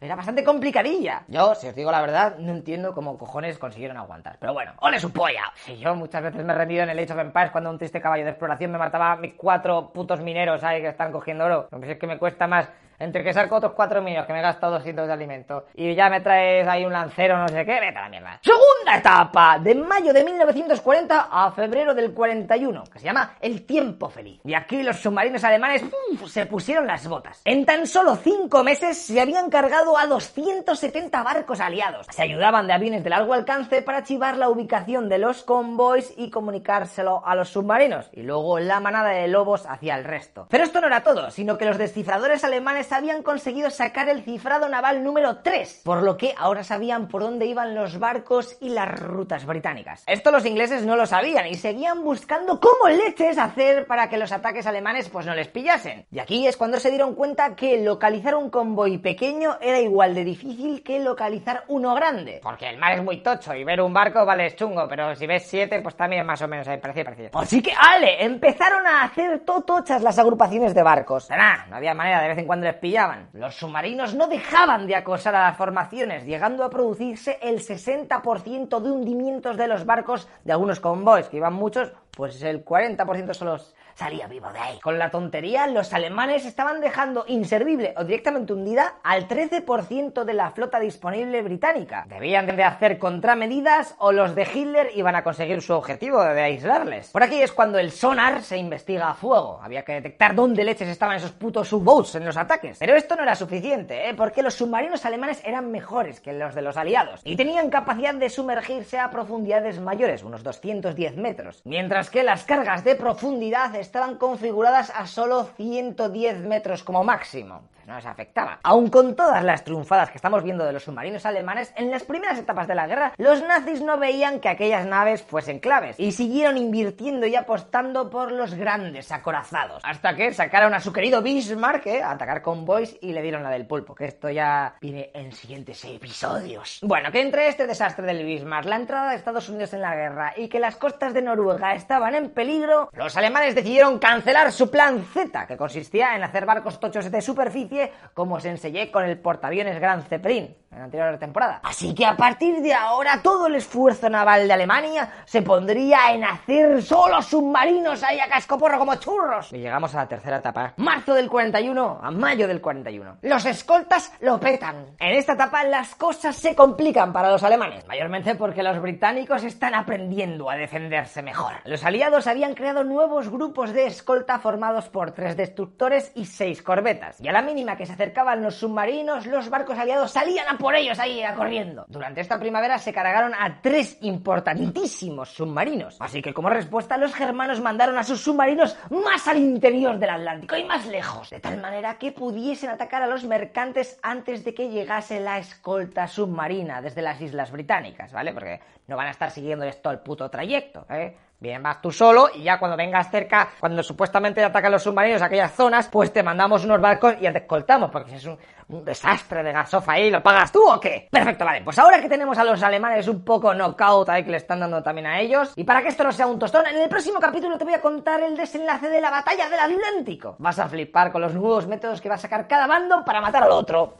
era bastante complicadilla. Yo, si os digo la verdad, no entiendo cómo cojones consiguieron aguantar. Pero bueno, ¡ole su polla! Si yo muchas veces me he rendido en el Age of Empires cuando un triste caballo de exploración me mataba a mis cuatro putos mineros ahí que están cogiendo oro. No es que me cuesta más Entre que saco otros 4 millones que me he gastado 200 de alimento y ya me traes ahí un lancero, no sé qué, vete a la mierda. Segunda etapa, de mayo de 1940 a febrero del 41, que se llama El Tiempo Feliz. Y aquí los submarinos alemanes se pusieron las botas. En tan solo 5 meses se habían cargado a 270 barcos aliados. Se ayudaban de aviones de largo alcance para archivar la ubicación de los convoys y comunicárselo a los submarinos. Y luego la manada de lobos hacia el resto. Pero esto no era todo, sino que los descifradores alemanes habían conseguido sacar el cifrado naval número 3, por lo que ahora sabían por dónde iban los barcos y las rutas británicas. Esto los ingleses no lo sabían y seguían buscando cómo leches hacer para que los ataques alemanes pues no les pillasen. Y aquí es cuando se dieron cuenta que localizar un convoy pequeño era igual de difícil que localizar uno grande. Porque el mar es muy tocho y ver un barco vale chungo, pero si ves siete pues también más o menos hay parecido, parecido. Así que, ale, empezaron a hacer totochas las agrupaciones de barcos. Nah, no había manera, de vez en cuando les pillaban. Los submarinos no dejaban de acosar a las formaciones, llegando a producirse el 60% de hundimientos de los barcos de algunos convoys, que iban muchos, pues el 40% solo salía vivo de ahí. Con la tontería, los alemanes estaban dejando inservible o directamente hundida al 13% de la flota disponible británica. Debían de hacer contramedidas o los de Hitler iban a conseguir su objetivo de aislarles. Por aquí es cuando el sonar se investiga a fuego. Había que detectar dónde leches estaban esos putos U-boats en los ataques. Pero esto no era suficiente, ¿eh? porque los submarinos alemanes eran mejores que los de los aliados y tenían capacidad de sumergirse a profundidades mayores, unos 210 metros, mientras que las cargas de profundidad estaban configuradas a solo 110 metros como máximo no les afectaba. Aun con todas las triunfadas que estamos viendo de los submarinos alemanes, en las primeras etapas de la guerra, los nazis no veían que aquellas naves fuesen claves y siguieron invirtiendo y apostando por los grandes acorazados. Hasta que sacaron a su querido Bismarck ¿eh? a atacar convoys y le dieron la del pulpo, que esto ya viene en siguientes episodios. Bueno, que entre este desastre del Bismarck, la entrada de Estados Unidos en la guerra y que las costas de Noruega estaban en peligro, los alemanes decidieron cancelar su plan Z, que consistía en hacer barcos tochos de superficie como se enseñé con el portaaviones Gran Zeppelin en la anterior temporada. Así que a partir de ahora todo el esfuerzo naval de Alemania se pondría en hacer solo submarinos ahí a cascoporro como churros. Y llegamos a la tercera etapa. Marzo del 41 a mayo del 41. Los escoltas lo petan. En esta etapa las cosas se complican para los alemanes, mayormente porque los británicos están aprendiendo a defenderse mejor. Los aliados habían creado nuevos grupos de escolta formados por tres destructores y seis corbetas. Y a la mínima que se acercaban los submarinos, los barcos aliados salían a por ellos ahí corriendo. Durante esta primavera se cargaron a tres importantísimos submarinos. Así que como respuesta los germanos mandaron a sus submarinos más al interior del Atlántico y más lejos, de tal manera que pudiesen atacar a los mercantes antes de que llegase la escolta submarina desde las Islas Británicas, ¿vale? Porque no van a estar siguiendo esto el puto trayecto, ¿eh? Bien, vas tú solo y ya cuando vengas cerca, cuando supuestamente atacan los submarinos a aquellas zonas, pues te mandamos unos barcos y te escoltamos, porque es un, desastre de gasofa ahí, ¿lo pagas tú o qué? Perfecto, vale, pues ahora que tenemos a los alemanes un poco knockout ahí que le están dando también a ellos, y para que esto no sea un tostón, en el próximo capítulo te voy a contar el desenlace de la batalla del Atlántico. Vas a flipar con los nuevos métodos que va a sacar cada bando para matar al otro.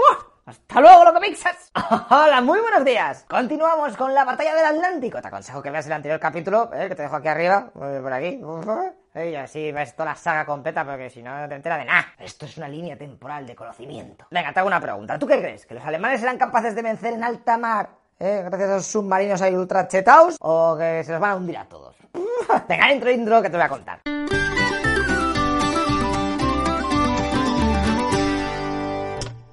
¡Hasta luego, loco mixas! <laughs> ¡Hola, muy buenos días! Continuamos con la batalla del Atlántico. Te aconsejo que veas el anterior capítulo, eh, que te dejo aquí arriba, eh, por aquí. Y así ves toda la saga completa, porque si no, no te enteras de nada. Esto es una línea temporal de conocimiento. Venga, te hago una pregunta. ¿Tú qué crees? ¿Que los alemanes eran capaces de vencer en alta mar eh, gracias a esos submarinos ahí ultra chetaos? ¿O que se los van a hundir a todos? <laughs> Venga, intro, intro, que te voy a contar.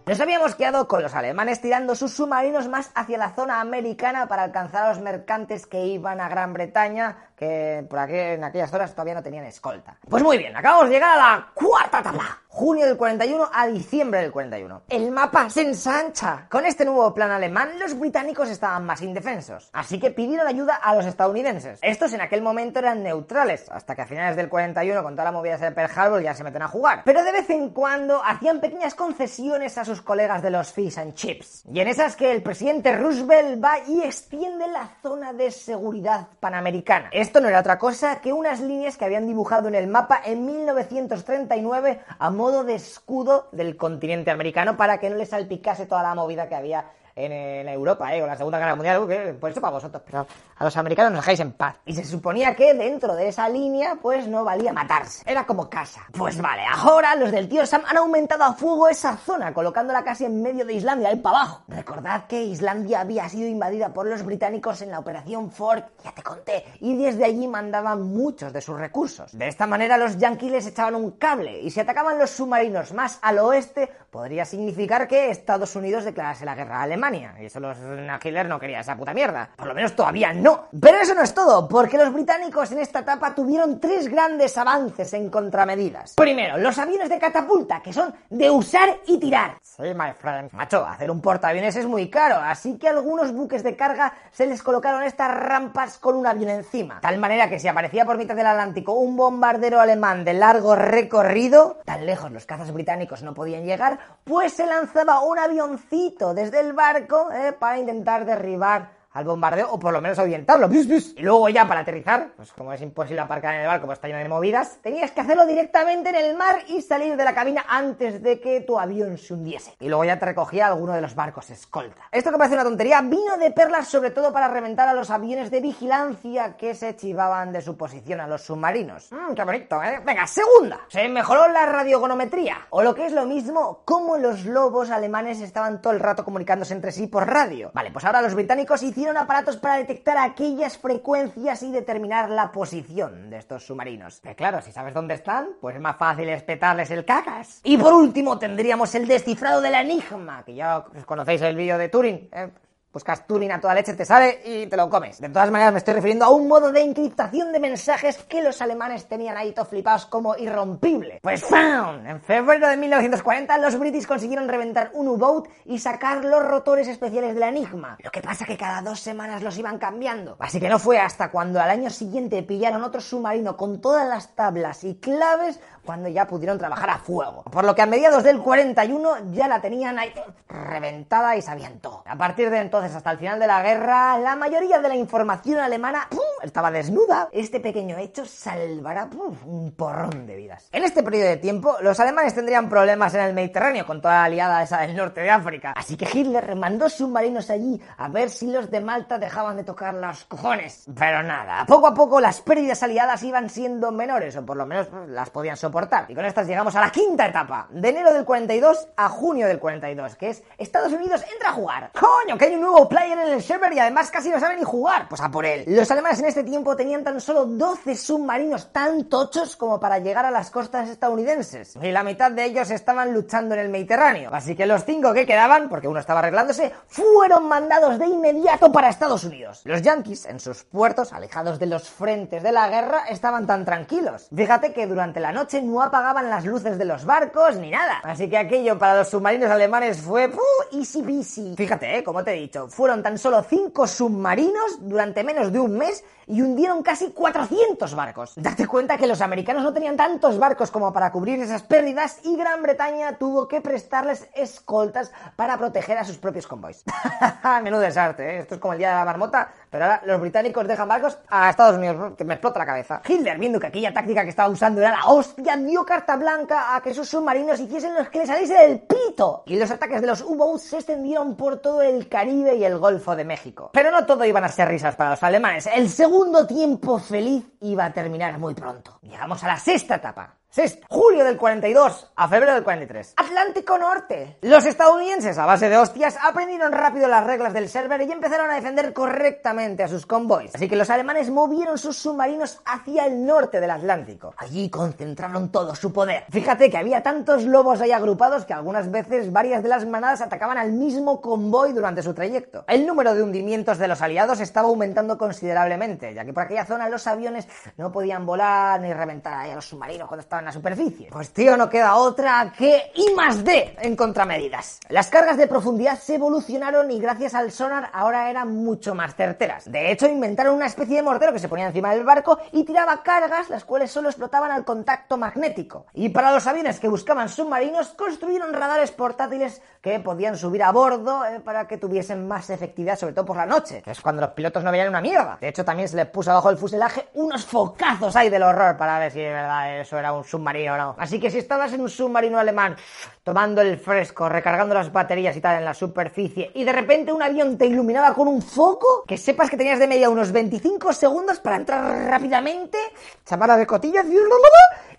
Nos habíamos quedado con los alemanes tirando sus submarinos más hacia la zona americana para alcanzar a los mercantes que iban a Gran Bretaña que por aquí, en aquellas horas todavía no tenían escolta. Pues muy bien, acabamos de llegar a la cuarta etapa. Junio del 41 a diciembre del 41. El mapa se ensancha. Con este nuevo plan alemán, los británicos estaban más indefensos. Así que pidieron ayuda a los estadounidenses. Estos en aquel momento eran neutrales, hasta que a finales del 41, con toda la movida de Pearl Harbor, ya se meten a jugar. Pero de vez en cuando hacían pequeñas concesiones a sus colegas de los Fish and Chips. Y en esas que el presidente Roosevelt va y extiende la zona de seguridad panamericana. Esto no era otra cosa que unas líneas que habían dibujado en el mapa en 1939 a modo de escudo del continente americano para que no les salpicase toda la movida que había en, Europa, ¿eh? Con la Segunda Guerra Mundial, pues eso para vosotros, pero a los americanos nos dejáis en paz. Y se suponía que dentro de esa línea, pues no valía matarse. Era como casa. Pues vale, ahora los del tío Sam han aumentado a fuego esa zona, colocándola casi en medio de Islandia, ahí para abajo. Recordad que Islandia había sido invadida por los británicos en la Operación Ford, ya te conté, y desde allí mandaban muchos de sus recursos. De esta manera los yanquis les echaban un cable, y si atacaban los submarinos más al oeste, podría significar que Estados Unidos declarase la guerra a Alemania. Y eso los Hitler no quería esa puta mierda. Por lo menos todavía no. Pero eso no es todo, porque los británicos en esta etapa tuvieron tres grandes avances en contramedidas. Primero, los aviones de catapulta, que son de usar y tirar. Sí, my friend. Macho, hacer un portaaviones es muy caro, así que algunos buques de carga se les colocaron estas rampas con un avión encima. Tal manera que si aparecía por mitad del Atlántico un bombardero alemán de largo recorrido, tan lejos los cazas británicos no podían llegar, pues se lanzaba un avioncito desde el barco eh, para intentar derribar al bombardeo o por lo menos ahuyentarlo. Y luego ya para aterrizar, pues como es imposible aparcar en el barco, pues está lleno de movidas, tenías que hacerlo directamente en el mar y salir de la cabina antes de que tu avión se hundiese. Y luego ya te recogía alguno de los barcos escolta. Esto que parece una tontería vino de perlas sobre todo para reventar a los aviones de vigilancia que se chivaban de su posición a los submarinos. Mmm, qué bonito, ¿eh? Venga, segunda. Se mejoró la radiogonometría. O lo que es lo mismo, cómo los lobos alemanes estaban todo el rato comunicándose entre sí por radio. Vale, pues ahora los británicos hicieron aparatos para detectar aquellas frecuencias y determinar la posición de estos submarinos. Que claro, si sabes dónde están, pues es más fácil espetarles el cacas. Y por último tendríamos el descifrado del enigma, que ya conocéis el vídeo de Turing, ¿eh? Buscas Turing a toda leche, te sale y te lo comes. De todas maneras, me estoy refiriendo a un modo de encriptación de mensajes que los alemanes tenían ahí todo flipados como irrompible. Pues ¡found! En febrero de 1940, los british consiguieron reventar un U-boat y sacar los rotores especiales del Enigma. Lo que pasa que cada dos semanas los iban cambiando. Así que no fue hasta cuando al año siguiente pillaron otro submarino con todas las tablas y claves cuando ya pudieron trabajar a fuego. Por lo que a mediados del 41 ya la tenían ahí reventada y sabían todo. A partir de entonces hasta el final de la guerra, la mayoría de la información alemana estaba desnuda. Este pequeño hecho salvará un porrón de vidas. En este periodo de tiempo, los alemanes tendrían problemas en el Mediterráneo con toda la aliada esa del norte de África. Así que Hitler mandó submarinos allí a ver si los de Malta dejaban de tocar los cojones. Pero nada, poco a poco las pérdidas aliadas iban siendo menores, o por lo menos pues, las podían soportar. Y con estas llegamos a la quinta etapa, de enero del 42 a junio del 42, que es Estados Unidos entra a jugar. ¡Coño, que hay un nuevo player en el server y además casi no sabe ni jugar! Pues a por él. Los alemanes en este tiempo tenían tan solo 12 submarinos tan tochos como para llegar a las costas estadounidenses. Y la mitad de ellos estaban luchando en el Mediterráneo. Así que los cinco que quedaban, porque uno estaba arreglándose, fueron mandados de inmediato para Estados Unidos. Los yankees, en sus puertos, alejados de los frentes de la guerra, estaban tan tranquilos. Fíjate que durante la noche no apagaban las luces de los barcos ni nada. Así que aquello para los submarinos alemanes fue easy peasy. Fíjate, ¿eh? como te he dicho, fueron tan solo cinco submarinos durante menos de un mes y hundieron casi 400 barcos. Date cuenta que los americanos no tenían tantos barcos como para cubrir esas pérdidas y Gran Bretaña tuvo que prestarles escoltas para proteger a sus propios convoys. <laughs> Menudo desastre, ¿eh? esto es como el día de la marmota, pero ahora los británicos dejan barcos a Estados Unidos, que me explota la cabeza. Hitler, viendo que aquella táctica que estaba usando era la hostia, dio carta blanca a que sus submarinos hiciesen los que les saliese del pito. Y los ataques de los U-boats se extendieron por todo el Caribe y el Golfo de México. Pero no todo iban a ser risas para los alemanes. El segundo tiempo feliz iba a terminar muy pronto. Llegamos a la sexta etapa. Sexta. Julio del 42 a febrero del 43. Atlántico Norte. Los estadounidenses, a base de hostias, aprendieron rápido las reglas del server y empezaron a defender correctamente a sus convoys. Así que los alemanes movieron sus submarinos hacia el norte del Atlántico. Allí concentraron todo su poder. Fíjate que había tantos lobos ahí agrupados que algunas veces varias de las manadas atacaban al mismo convoy durante su trayecto. El número de hundimientos de los aliados estaba aumentando considerablemente, ya que por aquella zona los aviones no podían volar ni reventar ahí a los submarinos cuando estaban en la superficie. Pues tío, no queda otra que I más D en contramedidas. Las cargas de profundidad se evolucionaron y gracias al sonar ahora eran mucho más certeras. De hecho, inventaron una especie de mortero que se ponía encima del barco y tiraba cargas las cuales solo explotaban al contacto magnético. Y para los aviones que buscaban submarinos, construyeron radares portátiles que podían subir a bordo eh, para que tuviesen más efectividad, sobre todo por la noche, que es cuando los pilotos no veían una mierda. De hecho, también se les puso abajo el fuselaje unos focazos ahí del horror para ver si de verdad eso era un submarino no. Así que si estabas en un submarino alemán tomando el fresco, recargando las baterías y tal en la superficie y de repente un avión te iluminaba con un foco, que sepas que tenías de media unos 25 segundos para entrar rápidamente, chamarla de cotillas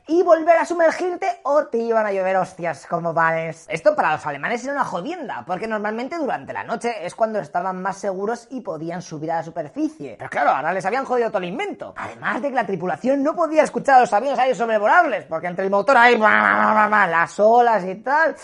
y volver a sumergirte o te iban a llover hostias como vales. Esto para los alemanes era una jodienda, porque normalmente durante la noche es cuando estaban más seguros y podían subir a la superficie. Pero claro, ahora les habían jodido todo el invento. Además de que la tripulación no podía escuchar a los aviones ahí sobrevolarles, porque entre el motor ahí, las olas y tal,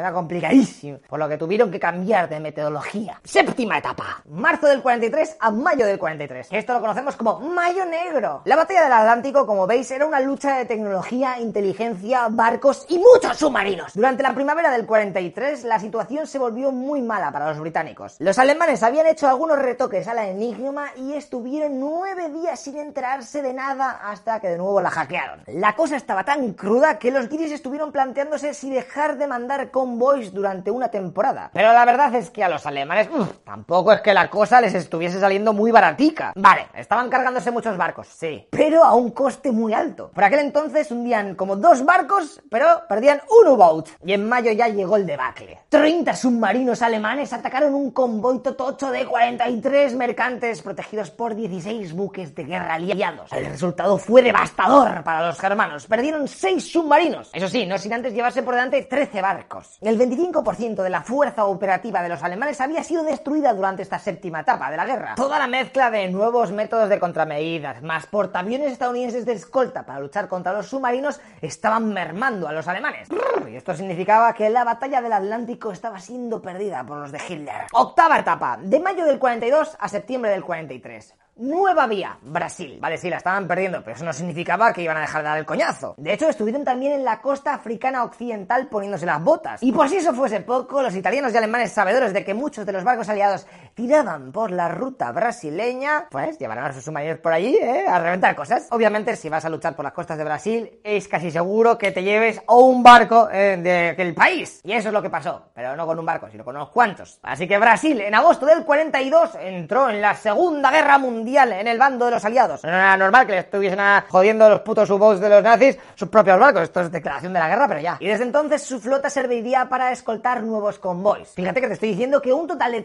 era complicadísimo, por lo que tuvieron que cambiar de metodología. Séptima etapa. Marzo del 43 a mayo del 43. Esto lo conocemos como Mayo Negro. La batalla del Atlántico, como veis, era una lucha de tecnología, inteligencia, barcos y muchos submarinos. Durante la primavera del 43, la situación se volvió muy mala para los británicos. Los alemanes habían hecho algunos retoques a la Enigma y estuvieron nueve días sin enterarse de nada hasta que de nuevo la hackearon. La cosa estaba tan cruda que los guiris estuvieron planteándose si dejar de mandar con Durante una temporada. Pero la verdad es que a los alemanes tampoco es que la cosa les estuviese saliendo muy baratica. Vale, estaban cargándose muchos barcos, sí, pero a un coste muy alto. Por aquel entonces hundían como dos barcos, pero perdían un U-Boat. Y en mayo ya llegó el debacle. 30 submarinos alemanes atacaron un convoy totocho de 43 mercantes protegidos por 16 buques de guerra aliados. El resultado fue devastador para los germanos. Perdieron 6 submarinos. Eso sí, no sin antes llevarse por delante 13 barcos. El 25% de la fuerza operativa de los alemanes había sido destruida durante esta séptima etapa de la guerra. Toda la mezcla de nuevos métodos de contramedidas, más portaaviones estadounidenses de escolta para luchar contra los submarinos, estaban mermando a los alemanes. Y esto significaba que la batalla del Atlántico estaba siendo perdida por los de Hitler. Octava etapa, de mayo del 42 a septiembre del 43. Nueva vía, Brasil. Vale, sí, la estaban perdiendo, pero eso no significaba que iban a dejar de dar el coñazo. De hecho, estuvieron también en la costa africana occidental poniéndose las botas. Y por si eso fuese poco, los italianos y alemanes sabedores de que muchos de los barcos aliados tiraban por la ruta brasileña, pues llevarán a sus submarinos por allí, ¿eh? A reventar cosas. Obviamente, si vas a luchar por las costas de Brasil, es casi seguro que te lleves o un barco eh, de aquel país. Y eso es lo que pasó, pero no con un barco, sino con unos cuantos. Así que Brasil, en agosto del 42, entró en la Segunda Guerra Mundial en el bando de los aliados. No era normal que estuviesen jodiendo los putos u de los nazis sus propios barcos. Esto es declaración de la guerra, pero ya. Y desde entonces su flota serviría para escoltar nuevos convoys. Fíjate que te estoy diciendo que un total de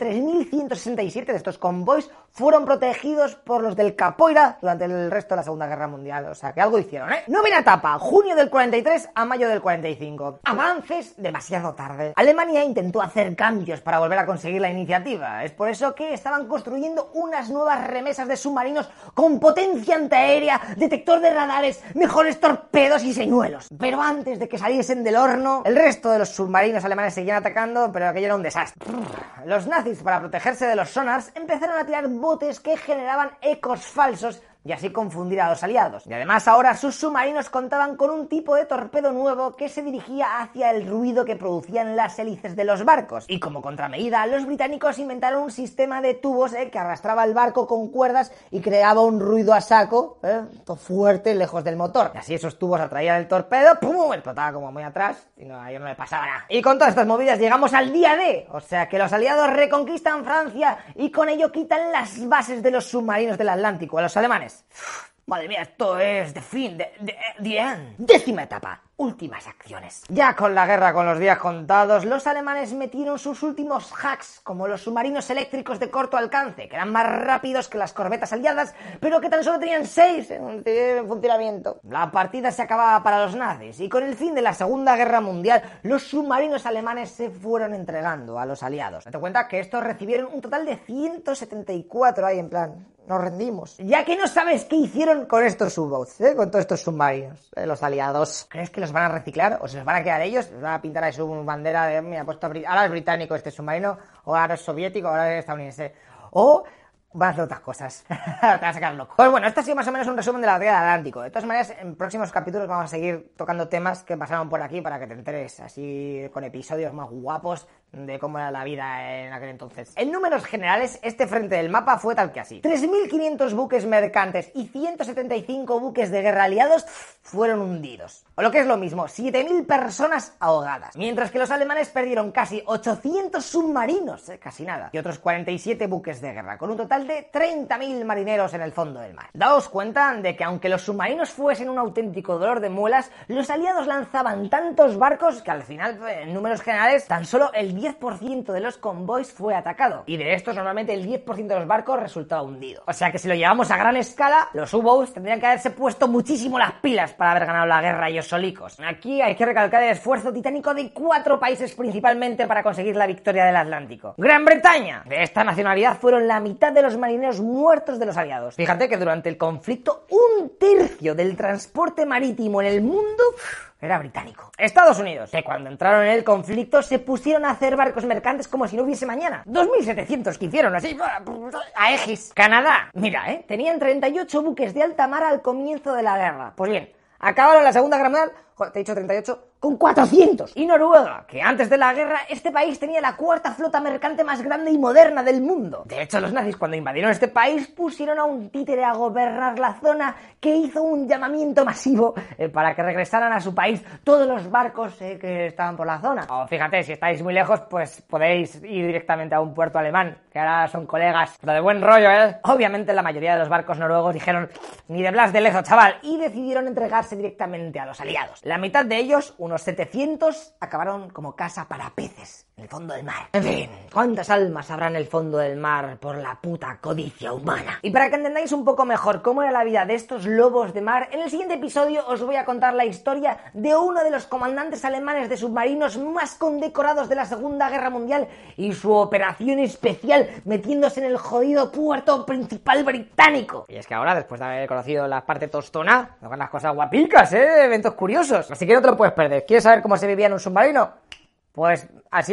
3.167 de estos convoys fueron protegidos por los del Capoeira durante el resto de la Segunda Guerra Mundial. O sea, que algo hicieron, ¿eh? Novena etapa, junio del 43 a mayo del 45. Avances demasiado tarde. Alemania intentó hacer cambios para volver a conseguir la iniciativa. Es por eso que estaban construyendo unas nuevas remesas de submarinos con potencia antiaérea, detector de radares, mejores torpedos y señuelos. Pero antes de que saliesen del horno, el resto de los submarinos alemanes seguían atacando, pero aquello era un desastre. Los nazis, para protegerse de los sonars, empezaron a tirar botes que generaban ecos falsos y así confundir a los aliados. Y además ahora sus submarinos contaban con un tipo de torpedo nuevo que se dirigía hacia el ruido que producían las hélices de los barcos. Y como contramedida, los británicos inventaron un sistema de tubos eh, que arrastraba el barco con cuerdas y creaba un ruido a saco, eh, fuerte, lejos del motor. Y así esos tubos atraían el torpedo, ¡pum! explotaba como muy atrás y no, a no le pasaba nada. Y con todas estas movidas llegamos al día D, o sea que los aliados reconquistan Francia y con ello quitan las bases de los submarinos del Atlántico a los alemanes. Madre mía, esto es de fin, de, de, end. Décima etapa, últimas acciones. Ya con la guerra con los días contados, los alemanes metieron sus últimos hacks, como los submarinos eléctricos de corto alcance, que eran más rápidos que las corbetas aliadas, pero que tan solo tenían seis en funcionamiento. La partida se acababa para los nazis, y con el fin de la Segunda Guerra Mundial, los submarinos alemanes se fueron entregando a los aliados. Date cuenta que estos recibieron un total de 174 ahí en plan nos rendimos. Ya que no sabes qué hicieron con estos U-Boats, ¿eh? con todos estos submarinos, ¿eh? los aliados. ¿Crees que los van a reciclar o se los van a quedar ellos? ¿Les van a pintar ahí su bandera de, mira, puesto ahora es británico este submarino, o ahora es soviético, ahora es estadounidense? O van a hacer otras cosas. <laughs> Te vas a sacar loco. Pues bueno, este ha sido más o menos un resumen de la batalla del Atlántico. De todas maneras, en próximos capítulos vamos a seguir tocando temas que pasaron por aquí para que te enteres así con episodios más guapos de cómo era la vida en aquel entonces. En números generales, este frente del mapa fue tal que así. 3.500 buques mercantes y 175 buques de guerra aliados fueron hundidos. O lo que es lo mismo, 7.000 personas ahogadas. Mientras que los alemanes perdieron casi 800 submarinos, eh, casi nada, y otros 47 buques de guerra, con un total de 30.000 marineros en el fondo del mar. Daos cuenta de que aunque los submarinos fuesen un auténtico dolor de muelas, los aliados lanzaban tantos barcos que al final, en números generales, tan solo el 10% de los convoys fue atacado. Y de estos, normalmente el 10% de los barcos resultaba hundido. O sea que si lo llevamos a gran escala, los U-Boats tendrían que haberse puesto muchísimo las pilas para haber ganado la guerra ellos solicos. Aquí hay que recalcar el esfuerzo titánico de cuatro países principalmente para conseguir la victoria del Atlántico. Gran Bretaña. De esta nacionalidad fueron la mitad de los marineros muertos de los aliados. Fíjate que durante el conflicto un tercio del transporte marítimo en el mundo era británico. Estados Unidos, que cuando entraron en el conflicto se pusieron a hacer barcos mercantes como si no hubiese mañana. 2.700 que hicieron así, a Egis. Canadá, mira, ¿eh? Tenían 38 buques de alta mar al comienzo de la guerra. Pues bien, acabaron la Segunda Guerra Mundial, joder, te he dicho 38, con 400. Y Noruega, que antes de la guerra este país tenía la cuarta flota mercante más grande y moderna del mundo. De hecho, los nazis cuando invadieron este país pusieron a un títere a gobernar la zona que hizo un llamamiento masivo eh, para que regresaran a su país todos los barcos eh, que estaban por la zona. O fíjate, si estáis muy lejos, pues podéis ir directamente a un puerto alemán, que ahora son colegas, pero de buen rollo, ¿eh? Obviamente la mayoría de los barcos noruegos dijeron, ni de Blas de Lezo, chaval, y decidieron entregarse directamente a los aliados. La mitad de ellos, unos 700 acabaron como casa para peces el fondo del mar. En fin, ¿cuántas almas habrá en el fondo del mar por la puta codicia humana? Y para que entendáis un poco mejor cómo era la vida de estos lobos de mar, en el siguiente episodio os voy a contar la historia de uno de los comandantes alemanes de submarinos más condecorados de la Segunda Guerra Mundial y su operación especial metiéndose en el jodido puerto principal británico. Y es que ahora, después de haber conocido la parte tostona, con las cosas guapicas, ¿eh? Eventos curiosos. Así que no te lo puedes perder. ¿Quieres saber cómo se vivía en un submarino? Pues así